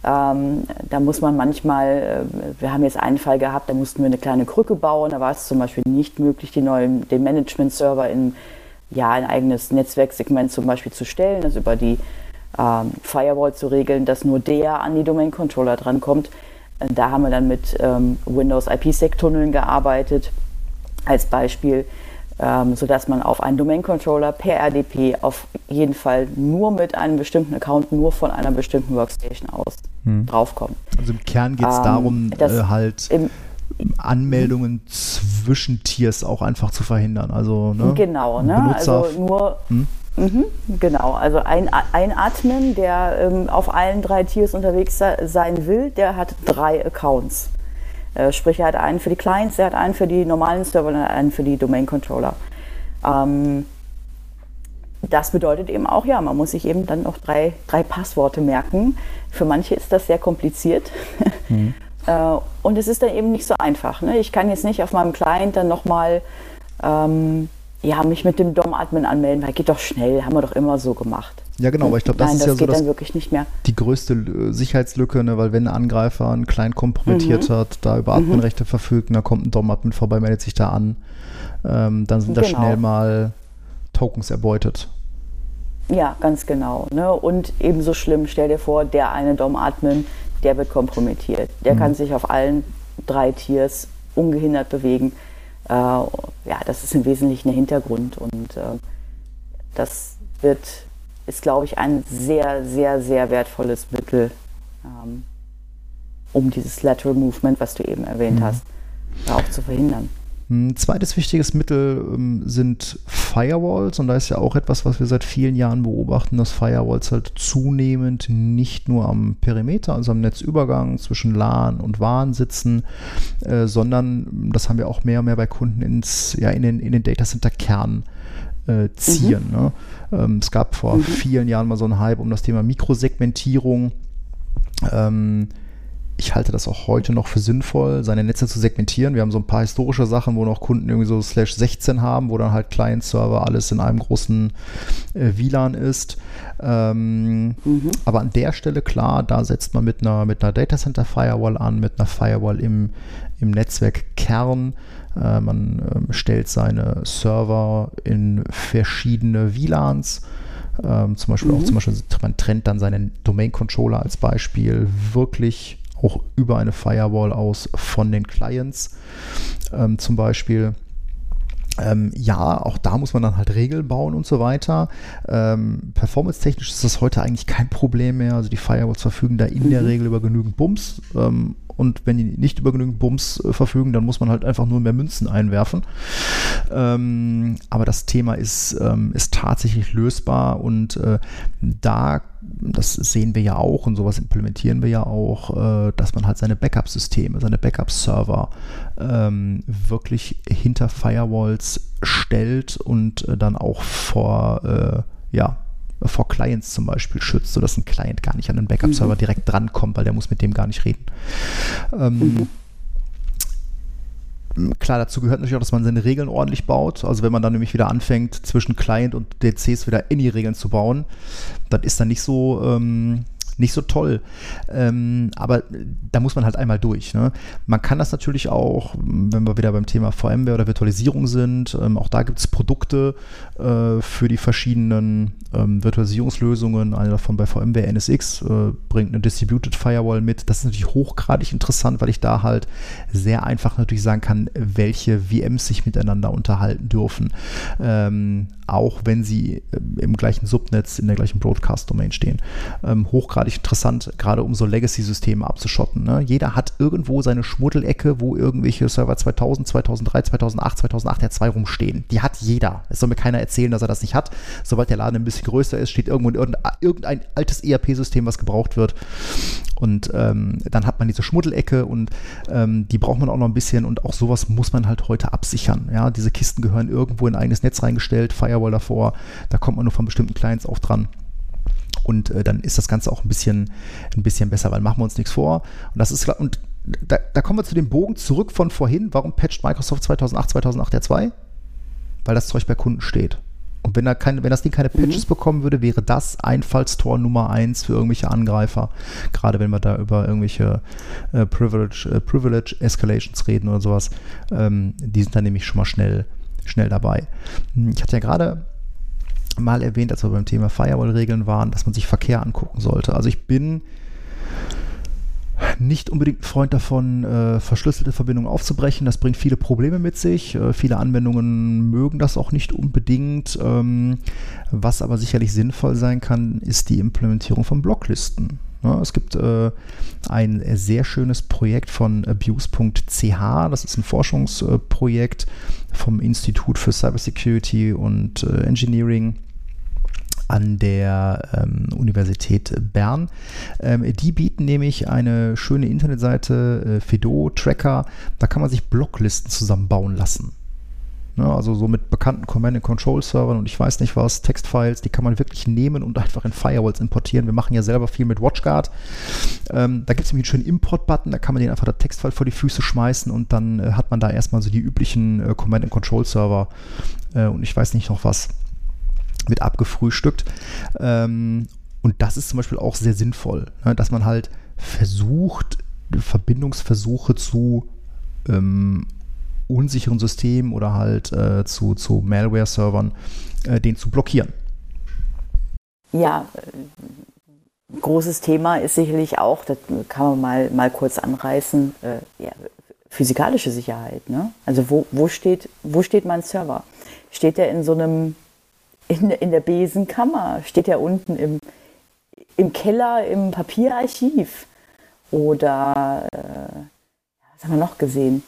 Ähm, da muss man manchmal, äh, wir haben jetzt einen Fall gehabt, da mussten wir eine kleine Krücke bauen. Da war es zum Beispiel nicht möglich, die neuen, den Management-Server in ja, ein eigenes Netzwerksegment zum Beispiel zu stellen, also über die ähm, Firewall zu regeln, dass nur der an die Domain-Controller drankommt. Da haben wir dann mit ähm, Windows IPsec-Tunneln gearbeitet als Beispiel ähm, sodass man auf einen Domain-Controller per RDP auf jeden Fall nur mit einem bestimmten Account, nur von einer bestimmten Workstation aus hm. draufkommt. Also im Kern geht es ähm, darum, äh, halt im, Anmeldungen zwischen Tiers auch einfach zu verhindern. Also, ne? Genau, ne? also nur. Hm? Mhm, genau, also ein, ein Admin, der ähm, auf allen drei Tiers unterwegs sein will, der hat drei Accounts. Äh, sprich, er hat einen für die Clients, er hat einen für die normalen Server und einen für die Domain Controller. Ähm, das bedeutet eben auch, ja, man muss sich eben dann noch drei, drei Passworte merken. Für manche ist das sehr kompliziert. Mhm. äh, und es ist dann eben nicht so einfach. Ne? Ich kann jetzt nicht auf meinem Client dann nochmal ähm, ja, mich mit dem DOM-Admin anmelden, weil geht doch schnell, haben wir doch immer so gemacht. Ja, genau, aber ich glaube, das Nein, ist das ja so das, wirklich nicht mehr. die größte äh, Sicherheitslücke, ne? weil wenn ein Angreifer einen Client kompromittiert mhm. hat, da über mhm. Adminrechte verfügt, da kommt ein DOM-Admin vorbei, meldet sich da an, ähm, dann sind genau. da schnell mal Tokens erbeutet. Ja, ganz genau. Ne? Und ebenso schlimm, stell dir vor, der eine DOM-Admin der wird kompromittiert. Der mhm. kann sich auf allen drei Tiers ungehindert bewegen. Äh, ja, das ist im Wesentlichen der Hintergrund und äh, das wird, ist, glaube ich, ein sehr, sehr, sehr wertvolles Mittel, ähm, um dieses Lateral Movement, was du eben erwähnt mhm. hast, auch zu verhindern. Ein zweites wichtiges Mittel ähm, sind Firewalls und da ist ja auch etwas, was wir seit vielen Jahren beobachten, dass Firewalls halt zunehmend nicht nur am Perimeter, also am Netzübergang zwischen LAN und WAN sitzen, äh, sondern das haben wir auch mehr und mehr bei Kunden ins, ja, in den, in den Datacenter-Kern äh, ziehen. Mhm. Ne? Ähm, es gab vor mhm. vielen Jahren mal so einen Hype um das Thema Mikrosegmentierung. Ähm, ich halte das auch heute noch für sinnvoll, seine Netze zu segmentieren. Wir haben so ein paar historische Sachen, wo noch Kunden irgendwie so slash 16 haben, wo dann halt Client-Server alles in einem großen äh, WLAN ist. Ähm, mhm. Aber an der Stelle, klar, da setzt man mit einer, mit einer Data Center Firewall an, mit einer Firewall im, im Netzwerkkern. Äh, man äh, stellt seine Server in verschiedene WLANs. Ähm, zum Beispiel mhm. auch zum Beispiel, man trennt dann seinen Domain-Controller als Beispiel wirklich auch über eine Firewall aus von den Clients ähm, zum Beispiel. Ähm, ja, auch da muss man dann halt Regeln bauen und so weiter. Ähm, Performance-technisch ist das heute eigentlich kein Problem mehr. Also die Firewalls verfügen da in mhm. der Regel über genügend Bums. Ähm, und wenn die nicht über genügend Bums äh, verfügen, dann muss man halt einfach nur mehr Münzen einwerfen. Ähm, aber das Thema ist, ähm, ist tatsächlich lösbar und äh, da das sehen wir ja auch und sowas implementieren wir ja auch, äh, dass man halt seine Backup-Systeme, seine Backup-Server ähm, wirklich hinter Firewalls stellt und äh, dann auch vor, äh, ja, vor Clients zum Beispiel schützt, sodass ein Client gar nicht an den Backup-Server mhm. direkt drankommt, weil der muss mit dem gar nicht reden. Ähm, mhm. Klar, dazu gehört natürlich auch, dass man seine Regeln ordentlich baut. Also wenn man dann nämlich wieder anfängt, zwischen Client und DCs wieder Any-Regeln zu bauen, dann ist dann nicht so, ähm, nicht so toll. Ähm, aber da muss man halt einmal durch. Ne? Man kann das natürlich auch, wenn wir wieder beim Thema VMware oder Virtualisierung sind, ähm, auch da gibt es Produkte äh, für die verschiedenen ähm, Virtualisierungslösungen. Eine davon bei VMware NSX äh, bringt eine Distributed Firewall mit. Das ist natürlich hochgradig interessant, weil ich da halt sehr einfach natürlich sagen kann, welche VMs sich miteinander unterhalten dürfen. Ähm, auch wenn sie äh, im gleichen Subnetz, in der gleichen Broadcast-Domain stehen. Ähm, hochgradig interessant, gerade um so Legacy-Systeme abzuschotten. Ne? Jeder hat irgendwo seine Schmuddelecke, wo irgendwelche Server 2000, 2003, 2008, 2008 R2 rumstehen. Die hat jeder. Es soll mir keiner erzählen, dass er das nicht hat. Sobald der Laden ein bisschen größer ist, steht irgendwo irgendein altes ERP-System, was gebraucht wird. Und ähm, dann hat man diese Schmuddelecke und ähm, die braucht man auch noch ein bisschen und auch sowas muss man halt heute absichern. Ja, diese Kisten gehören irgendwo in ein eigenes Netz reingestellt, Firewall davor, da kommt man nur von bestimmten Clients auch dran. Und äh, dann ist das Ganze auch ein bisschen, ein bisschen besser, weil machen wir uns nichts vor. Und das ist und da, da kommen wir zu dem Bogen zurück von vorhin. Warum patcht Microsoft 2008, 2008 R2? Weil das Zeug bei Kunden steht. Und wenn, da keine, wenn das Ding keine Patches mhm. bekommen würde, wäre das Einfallstor Nummer eins für irgendwelche Angreifer. Gerade wenn wir da über irgendwelche äh, Privilege, äh, Privilege Escalations reden oder sowas. Ähm, die sind dann nämlich schon mal schnell, schnell dabei. Hm, ich hatte ja gerade mal erwähnt, als wir beim Thema Firewall-Regeln waren, dass man sich Verkehr angucken sollte. Also ich bin nicht unbedingt ein Freund davon, äh, verschlüsselte Verbindungen aufzubrechen. Das bringt viele Probleme mit sich. Äh, viele Anwendungen mögen das auch nicht unbedingt. Ähm, was aber sicherlich sinnvoll sein kann, ist die Implementierung von Blocklisten. Ja, es gibt äh, ein sehr schönes Projekt von abuse.ch. Das ist ein Forschungsprojekt vom Institut für Cybersecurity und äh, Engineering an der ähm, Universität Bern. Ähm, die bieten nämlich eine schöne Internetseite, äh, Fido-Tracker. Da kann man sich Blocklisten zusammenbauen lassen. Ne, also so mit bekannten Command-and-Control-Servern und ich weiß nicht was, Textfiles, die kann man wirklich nehmen und einfach in Firewalls importieren. Wir machen ja selber viel mit WatchGuard. Ähm, da gibt es nämlich einen schönen Import-Button, da kann man den einfach der Textfile vor die Füße schmeißen und dann äh, hat man da erstmal so die üblichen äh, Command-and-Control-Server äh, und ich weiß nicht noch was mit abgefrühstückt. Ähm, und das ist zum Beispiel auch sehr sinnvoll, ne, dass man halt versucht, Verbindungsversuche zu ähm, unsicheren Systemen oder halt äh, zu, zu Malware-Servern, äh, den zu blockieren. Ja, großes Thema ist sicherlich auch, das kann man mal, mal kurz anreißen, äh, ja, physikalische Sicherheit. Ne? Also wo, wo, steht, wo steht mein Server? Steht der in so einem, in, in der Besenkammer? Steht der unten im, im Keller im Papierarchiv? Oder, äh, was haben wir noch gesehen?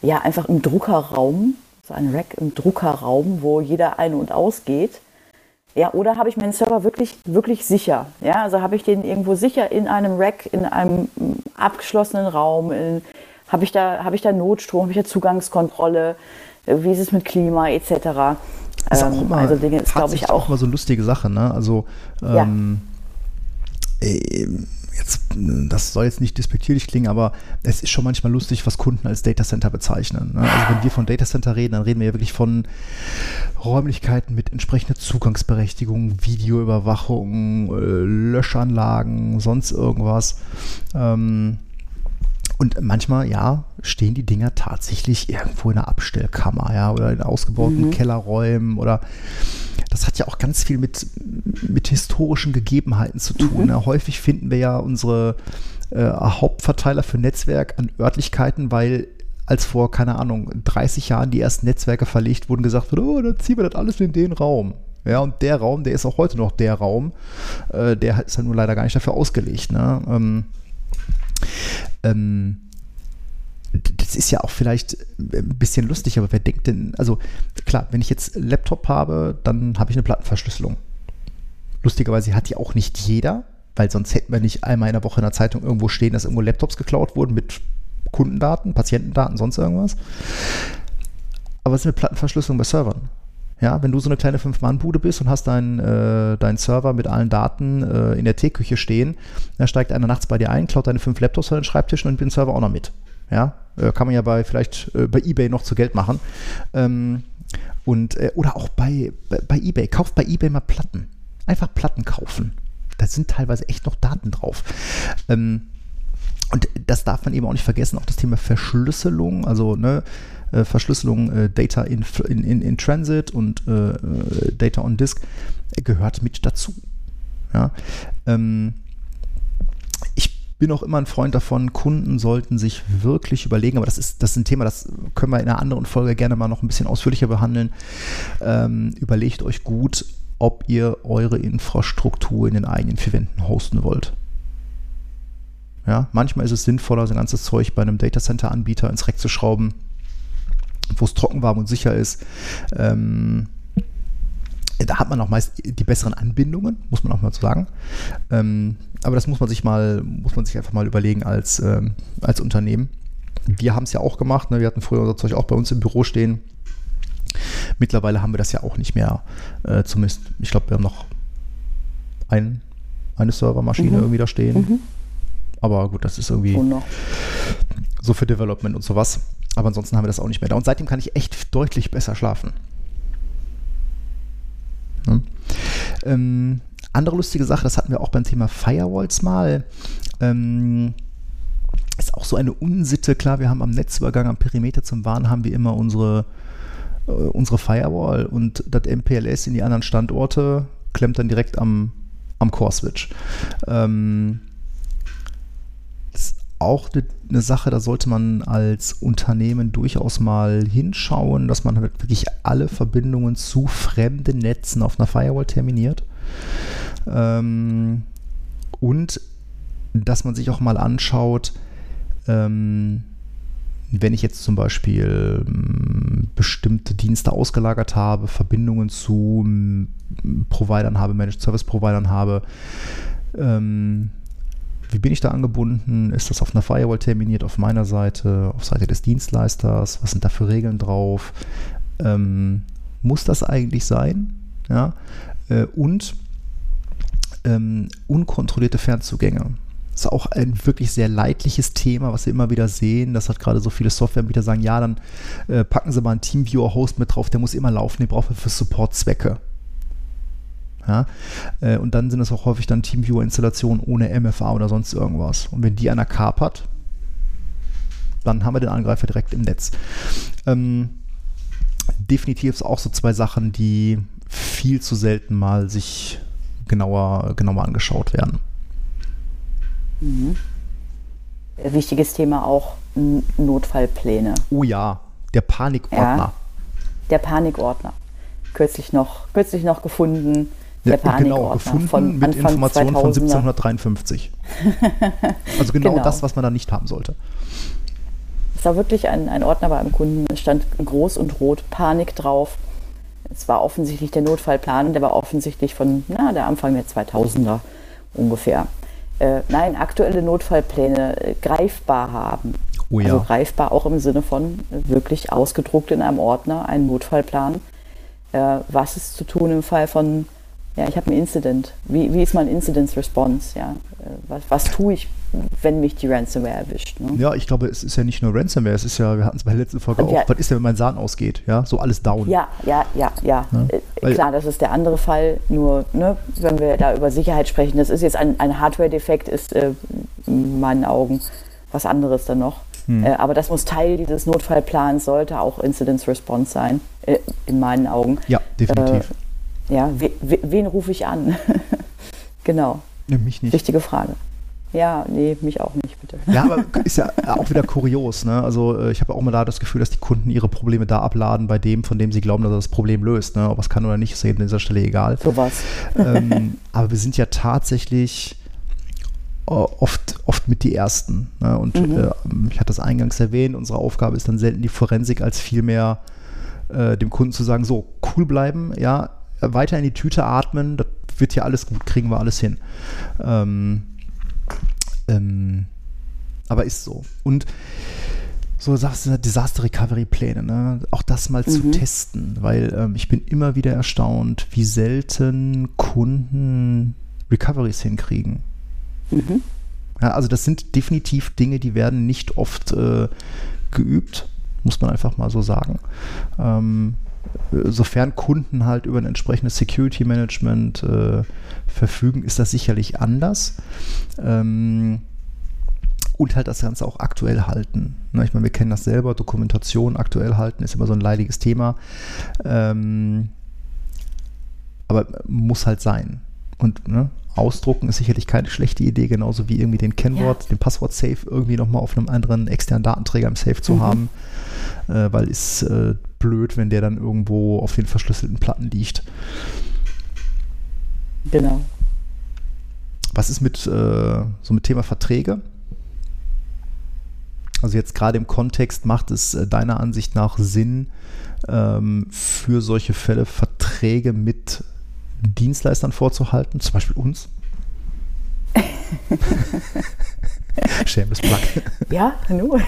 Ja, einfach im Druckerraum, so ein Rack im Druckerraum, wo jeder ein- und ausgeht. Ja, oder habe ich meinen Server wirklich, wirklich sicher? Ja, also habe ich den irgendwo sicher in einem Rack, in einem abgeschlossenen Raum, habe ich, da, hab ich da Notstrom, habe ich da Zugangskontrolle, wie ist es mit Klima etc. Ist auch ähm, immer, also Dinge ist, glaube ich, auch, auch mal so eine lustige Sache. Ne? Also ähm, ja. äh, jetzt, das soll jetzt nicht despektierlich klingen, aber es ist schon manchmal lustig, was Kunden als Datacenter bezeichnen. Ne? Also wenn wir von Datacenter reden, dann reden wir ja wirklich von Räumlichkeiten mit entsprechender Zugangsberechtigung, Videoüberwachung, äh, Löschanlagen, sonst irgendwas. Ähm, und manchmal, ja, stehen die Dinger tatsächlich irgendwo in einer Abstellkammer, ja, oder in ausgebauten mhm. Kellerräumen oder das hat ja auch ganz viel mit, mit historischen Gegebenheiten zu tun. Mhm. Ne? Häufig finden wir ja unsere äh, Hauptverteiler für Netzwerk an Örtlichkeiten, weil als vor, keine Ahnung, 30 Jahren die ersten Netzwerke verlegt wurden, gesagt wurde, oh, dann ziehen wir das alles in den Raum. Ja, und der Raum, der ist auch heute noch der Raum, äh, der ist halt nur leider gar nicht dafür ausgelegt. Ne? Ähm, ähm, das ist ja auch vielleicht ein bisschen lustig, aber wer denkt denn, also klar, wenn ich jetzt Laptop habe, dann habe ich eine Plattenverschlüsselung. Lustigerweise hat die auch nicht jeder, weil sonst hätten wir nicht einmal in der Woche in der Zeitung irgendwo stehen, dass irgendwo Laptops geklaut wurden mit Kundendaten, Patientendaten, sonst irgendwas. Aber es ist eine Plattenverschlüsselung bei Servern. Ja, wenn du so eine kleine Fünf-Mann-Bude bist und hast deinen äh, dein Server mit allen Daten äh, in der Teeküche stehen, dann steigt einer nachts bei dir ein, klaut deine fünf Laptops von den Schreibtisch und nimmt den Server auch noch mit. Ja, äh, kann man ja bei vielleicht äh, bei eBay noch zu Geld machen. Ähm, und, äh, oder auch bei, bei, bei eBay. Kauft bei eBay mal Platten. Einfach Platten kaufen. Da sind teilweise echt noch Daten drauf. Ähm, und das darf man eben auch nicht vergessen, auch das Thema Verschlüsselung, also ne, äh, Verschlüsselung, äh, Data in, in, in, Transit und äh, äh Data on Disk gehört mit dazu. Ja? Ähm, bin auch immer ein Freund davon, Kunden sollten sich wirklich überlegen, aber das ist, das ist ein Thema, das können wir in einer anderen Folge gerne mal noch ein bisschen ausführlicher behandeln. Ähm, überlegt euch gut, ob ihr eure Infrastruktur in den eigenen vier Wänden hosten wollt. Ja, manchmal ist es sinnvoller, so ein ganzes Zeug bei einem Datacenter-Anbieter ins Rack zu schrauben, wo es trocken, warm und sicher ist. Ähm, da hat man auch meist die besseren Anbindungen, muss man auch mal so sagen. Ähm, aber das muss man sich mal, muss man sich einfach mal überlegen als, ähm, als Unternehmen. Wir haben es ja auch gemacht, ne? wir hatten früher unser Zeug auch bei uns im Büro stehen. Mittlerweile haben wir das ja auch nicht mehr. Äh, zumindest, ich glaube, wir haben noch ein, eine Servermaschine mhm. irgendwie da stehen. Mhm. Aber gut, das ist irgendwie so für Development und sowas. Aber ansonsten haben wir das auch nicht mehr da. Und seitdem kann ich echt deutlich besser schlafen. Ne? Ähm, andere lustige Sache, das hatten wir auch beim Thema Firewalls mal. Ähm, ist auch so eine Unsitte. Klar, wir haben am Netzübergang, am Perimeter zum Warn, haben wir immer unsere, äh, unsere Firewall und das MPLS in die anderen Standorte klemmt dann direkt am, am Core-Switch. Ähm, auch eine, eine, Sache, da sollte man als Unternehmen durchaus mal hinschauen, dass man halt wirklich alle Verbindungen zu fremden Netzen auf einer Firewall terminiert. Ähm, und dass man sich auch mal anschaut, ähm, wenn ich jetzt zum Beispiel ähm, bestimmte Dienste ausgelagert habe, Verbindungen zu ähm, Providern habe, Managed Service Providern habe, ähm, wie bin ich da angebunden? Ist das auf einer Firewall terminiert auf meiner Seite, auf Seite des Dienstleisters? Was sind da für Regeln drauf? Ähm, muss das eigentlich sein? Ja? Äh, und ähm, unkontrollierte Fernzugänge. Das ist auch ein wirklich sehr leidliches Thema, was wir immer wieder sehen. Das hat gerade so viele Softwareanbieter sagen, ja, dann äh, packen Sie mal einen Teamviewer-Host mit drauf, der muss immer laufen, den brauchen wir für Support-Zwecke. Ja? Äh, und dann sind es auch häufig dann Teamviewer-Installationen ohne MFA oder sonst irgendwas. Und wenn die einer kapert, dann haben wir den Angreifer direkt im Netz. Ähm, definitiv auch so zwei Sachen, die viel zu selten mal sich genauer, genauer angeschaut werden. Mhm. Wichtiges Thema auch Notfallpläne. Oh ja, der Panikordner. Ja, der Panikordner. Kürzlich noch, kürzlich noch gefunden. Der ja, genau, gefunden mit Informationen von 1753. also genau, genau, das, was man da nicht haben sollte. Es war wirklich ein, ein Ordner bei einem Kunden, es stand groß und rot Panik drauf. Es war offensichtlich der Notfallplan, der war offensichtlich von na, der Anfang der 2000er ungefähr. Äh, nein, aktuelle Notfallpläne äh, greifbar haben. Oh ja. Also greifbar auch im Sinne von äh, wirklich ausgedruckt in einem Ordner, einen Notfallplan. Äh, was ist zu tun im Fall von ja, ich habe ein Incident. Wie, wie ist mein Incidence Response? Ja? Äh, was, was tue ich, wenn mich die Ransomware erwischt? Ne? Ja, ich glaube, es ist ja nicht nur Ransomware, es ist ja, wir hatten es bei der letzten Folge Und auch, ja, was ist denn, wenn mein Sahn ausgeht? Ja, so alles down. Ja, ja, ja, ja. ja äh, klar, das ist der andere Fall. Nur, ne, wenn wir da über Sicherheit sprechen, das ist jetzt ein, ein Hardware-Defekt, ist äh, in meinen Augen was anderes dann noch. Hm. Äh, aber das muss Teil dieses Notfallplans, sollte auch Incidence Response sein, äh, in meinen Augen. Ja, definitiv ja, we, we, wen rufe ich an? genau. Ja, mich nicht. Wichtige Frage. Ja, nee, mich auch nicht, bitte. Ja, aber ist ja auch wieder kurios. Ne? Also äh, ich habe auch mal da das Gefühl, dass die Kunden ihre Probleme da abladen bei dem, von dem sie glauben, dass er das Problem löst. Ne? Ob es kann oder nicht, ist eben an dieser Stelle egal. So was. Ähm, aber wir sind ja tatsächlich äh, oft, oft mit die Ersten. Ne? Und mhm. äh, ich hatte das eingangs erwähnt, unsere Aufgabe ist dann selten die Forensik, als vielmehr äh, dem Kunden zu sagen, so, cool bleiben, ja, weiter in die Tüte atmen, das wird hier alles gut, kriegen wir alles hin. Ähm, ähm, aber ist so. Und so sagst du, Disaster Recovery Pläne, ne? auch das mal mhm. zu testen, weil ähm, ich bin immer wieder erstaunt, wie selten Kunden Recoveries hinkriegen. Mhm. Ja, also das sind definitiv Dinge, die werden nicht oft äh, geübt, muss man einfach mal so sagen. Ähm, sofern Kunden halt über ein entsprechendes Security Management äh, verfügen, ist das sicherlich anders. Ähm, und halt das Ganze auch aktuell halten. Ne, ich meine, wir kennen das selber, Dokumentation aktuell halten ist immer so ein leidiges Thema. Ähm, aber muss halt sein. Und ne, ausdrucken ist sicherlich keine schlechte Idee, genauso wie irgendwie den Kennwort, ja. den Passwort-Safe irgendwie nochmal auf einem anderen externen Datenträger im Safe zu mhm. haben, äh, weil ist äh, blöd, wenn der dann irgendwo auf den verschlüsselten Platten liegt. Genau. Was ist mit äh, so mit Thema Verträge? Also jetzt gerade im Kontext macht es äh, deiner Ansicht nach Sinn, ähm, für solche Fälle Verträge mit Dienstleistern vorzuhalten, zum Beispiel uns? Shameless Plug. Ja, nur.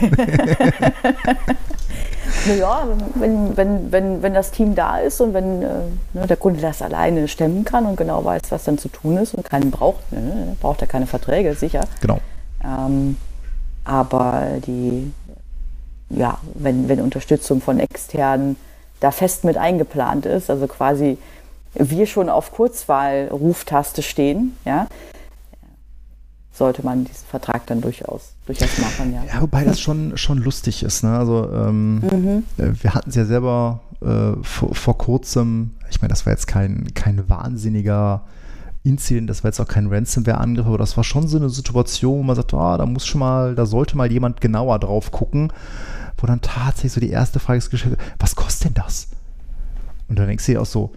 naja, wenn, wenn, wenn, wenn das Team da ist und wenn äh, ne, der Kunde das alleine stemmen kann und genau weiß, was dann zu tun ist und keinen braucht, ne, braucht er keine Verträge, sicher. Genau. Ähm, aber die, ja, wenn, wenn Unterstützung von externen da fest mit eingeplant ist, also quasi wir schon auf Kurzwahl-Ruftaste stehen, ja, sollte man diesen Vertrag dann durchaus, durchaus machen, ja. Ja, wobei das schon, schon lustig ist. Ne? Also ähm, mhm. Äh, wir hatten es ja selber äh, vor, vor, kurzem, ich meine, das war jetzt kein, kein wahnsinniger Incident, das war jetzt auch kein Ransomware-Angriff, aber das war schon so eine Situation, wo man sagt, ah, da muss schon mal, da sollte mal jemand genauer drauf gucken, wo dann tatsächlich so die erste Frage ist gestellt, was kostet denn das? Und dann denkst du dir auch so,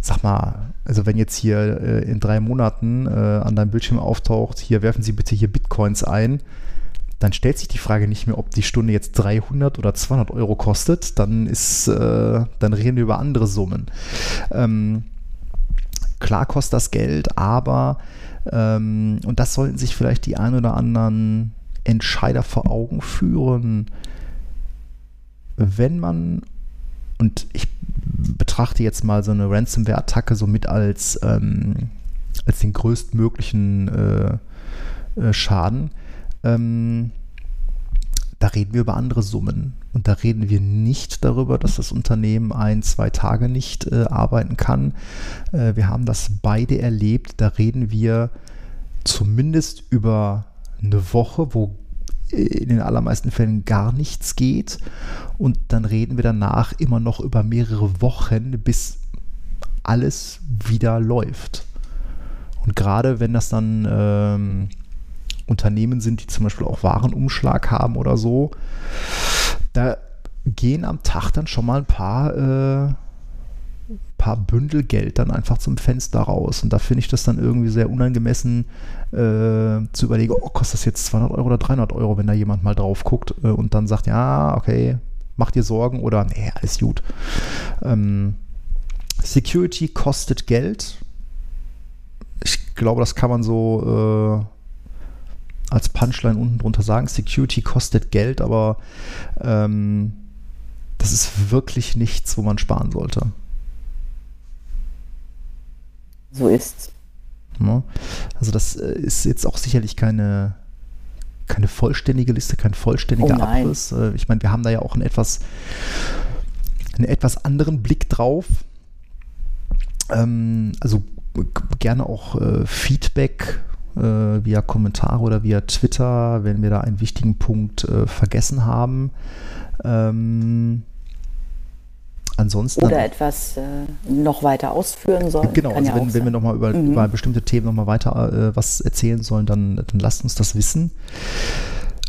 sag mal, also wenn jetzt hier äh, in drei Monaten äh, an deinem Bildschirm auftaucht, hier werfen Sie bitte hier Bitcoins ein, dann stellt sich die Frage nicht mehr, ob die Stunde jetzt 300 oder 200 Euro kostet, dann ist, äh, dann reden wir über andere Summen. Ähm, klar kostet das Geld, aber ähm, und das sollten sich vielleicht die ein oder anderen Entscheider vor Augen führen, wenn man und ich betrachte jetzt mal so eine Ransomware-Attacke so mit als, ähm, als den größtmöglichen äh, äh, Schaden. Ähm, da reden wir über andere Summen. Und da reden wir nicht darüber, dass das Unternehmen ein, zwei Tage nicht äh, arbeiten kann. Äh, wir haben das beide erlebt. Da reden wir zumindest über eine Woche, wo in den allermeisten Fällen gar nichts geht. Und dann reden wir danach immer noch über mehrere Wochen, bis alles wieder läuft. Und gerade wenn das dann ähm, Unternehmen sind, die zum Beispiel auch Warenumschlag haben oder so, da gehen am Tag dann schon mal ein paar, äh, paar Bündel Geld dann einfach zum Fenster raus. Und da finde ich das dann irgendwie sehr unangemessen äh, zu überlegen, oh, kostet das jetzt 200 Euro oder 300 Euro, wenn da jemand mal drauf guckt äh, und dann sagt, ja, okay, mach dir Sorgen oder nee, alles gut. Ähm, Security kostet Geld. Ich glaube, das kann man so äh, als Punchline unten drunter sagen. Security kostet Geld, aber ähm, das ist wirklich nichts, wo man sparen sollte. So ist's. Ja, also das äh, ist jetzt auch sicherlich keine, keine vollständige Liste, kein vollständiger oh Abriss. Äh, ich meine, wir haben da ja auch einen etwas, einen etwas anderen Blick drauf. Ähm, also gerne auch äh, Feedback via Kommentare oder via Twitter, wenn wir da einen wichtigen Punkt vergessen haben. Ansonsten. Oder etwas äh, noch weiter ausführen sollen. Genau, also ja wenn, wenn wir nochmal über, mhm. über bestimmte Themen nochmal weiter äh, was erzählen sollen, dann, dann lasst uns das wissen.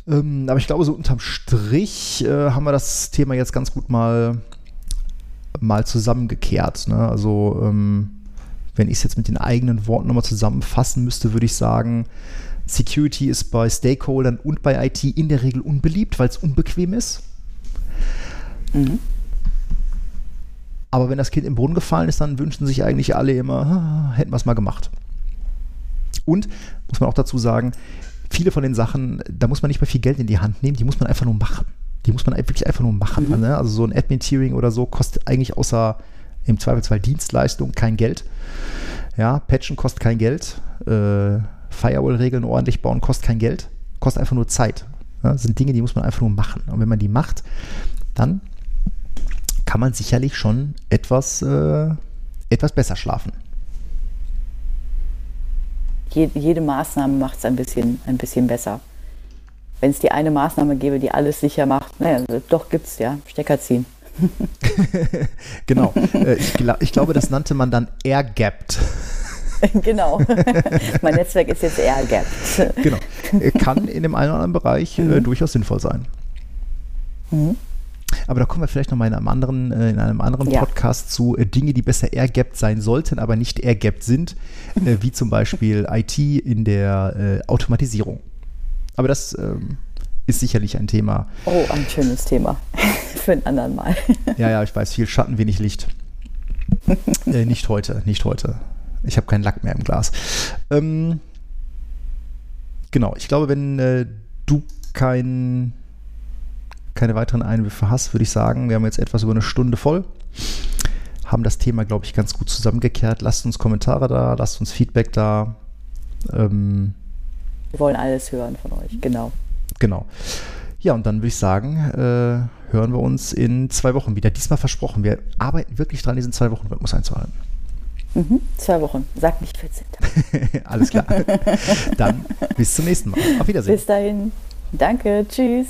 Ähm, aber ich glaube, so unterm Strich äh, haben wir das Thema jetzt ganz gut mal, mal zusammengekehrt. Ne? Also, ähm, wenn ich es jetzt mit den eigenen Worten nochmal zusammenfassen müsste, würde ich sagen, Security ist bei Stakeholdern und bei IT in der Regel unbeliebt, weil es unbequem ist. Mhm. Aber wenn das Kind im Brunnen gefallen ist, dann wünschen sich eigentlich alle immer, ah, hätten wir es mal gemacht. Und, muss man auch dazu sagen, viele von den Sachen, da muss man nicht mehr viel Geld in die Hand nehmen, die muss man einfach nur machen. Die muss man wirklich einfach nur machen. Mhm. Ne? Also so ein Admin-Tiering oder so kostet eigentlich außer im Zweifelsfall Dienstleistung kein Geld. Ja, Patchen kostet kein Geld. Äh, Firewall-Regeln ordentlich bauen kostet kein Geld. Kostet einfach nur Zeit. Ja, das sind Dinge, die muss man einfach nur machen. Und wenn man die macht, dann kann man sicherlich schon etwas, äh, etwas besser schlafen. Jede, jede Maßnahme macht es ein bisschen, ein bisschen besser. Wenn es die eine Maßnahme gäbe, die alles sicher macht, naja, doch gibt es ja, Stecker ziehen. genau. Äh, ich, glaub, ich, glaube, das nannte man dann air-gapped. genau. mein Netzwerk ist jetzt air-gapped. genau. Äh, kann in dem einen oder anderen Bereich äh, mhm. durchaus sinnvoll sein. Mhm. Aber da kommen wir vielleicht nochmal in einem anderen, äh, in einem anderen ja. Podcast zu äh, Dinge, die besser airgapped sein sollten, aber nicht airgapped sind, äh, wie zum Beispiel IT in der äh, Automatisierung. Aber das ähm, ist sicherlich ein Thema. Oh, ein schönes Thema. Für einen anderen Mal. ja, ja, ich weiß, viel Schatten, wenig Licht. äh, nicht heute, nicht heute. Ich habe keinen Lack mehr im Glas. Ähm, genau, ich glaube, wenn äh, du kein keine weiteren Einwürfe hast, würde ich sagen, wir haben jetzt etwas über eine Stunde voll. Haben das Thema, glaube ich, ganz gut zusammengekehrt. Lasst uns Kommentare da, lasst uns Feedback da. Ähm, wir wollen alles hören von euch, genau. Genau. Ja, und dann würde ich sagen, äh, hören wir uns in zwei Wochen wieder. Diesmal versprochen. Wir arbeiten wirklich dran, diesen zwei Wochen Rhythmus einzuhalten. Mhm, zwei Wochen. Sag nicht 14 Tage. Alles klar. Dann bis zum nächsten Mal. Auf Wiedersehen. Bis dahin. Danke. Tschüss.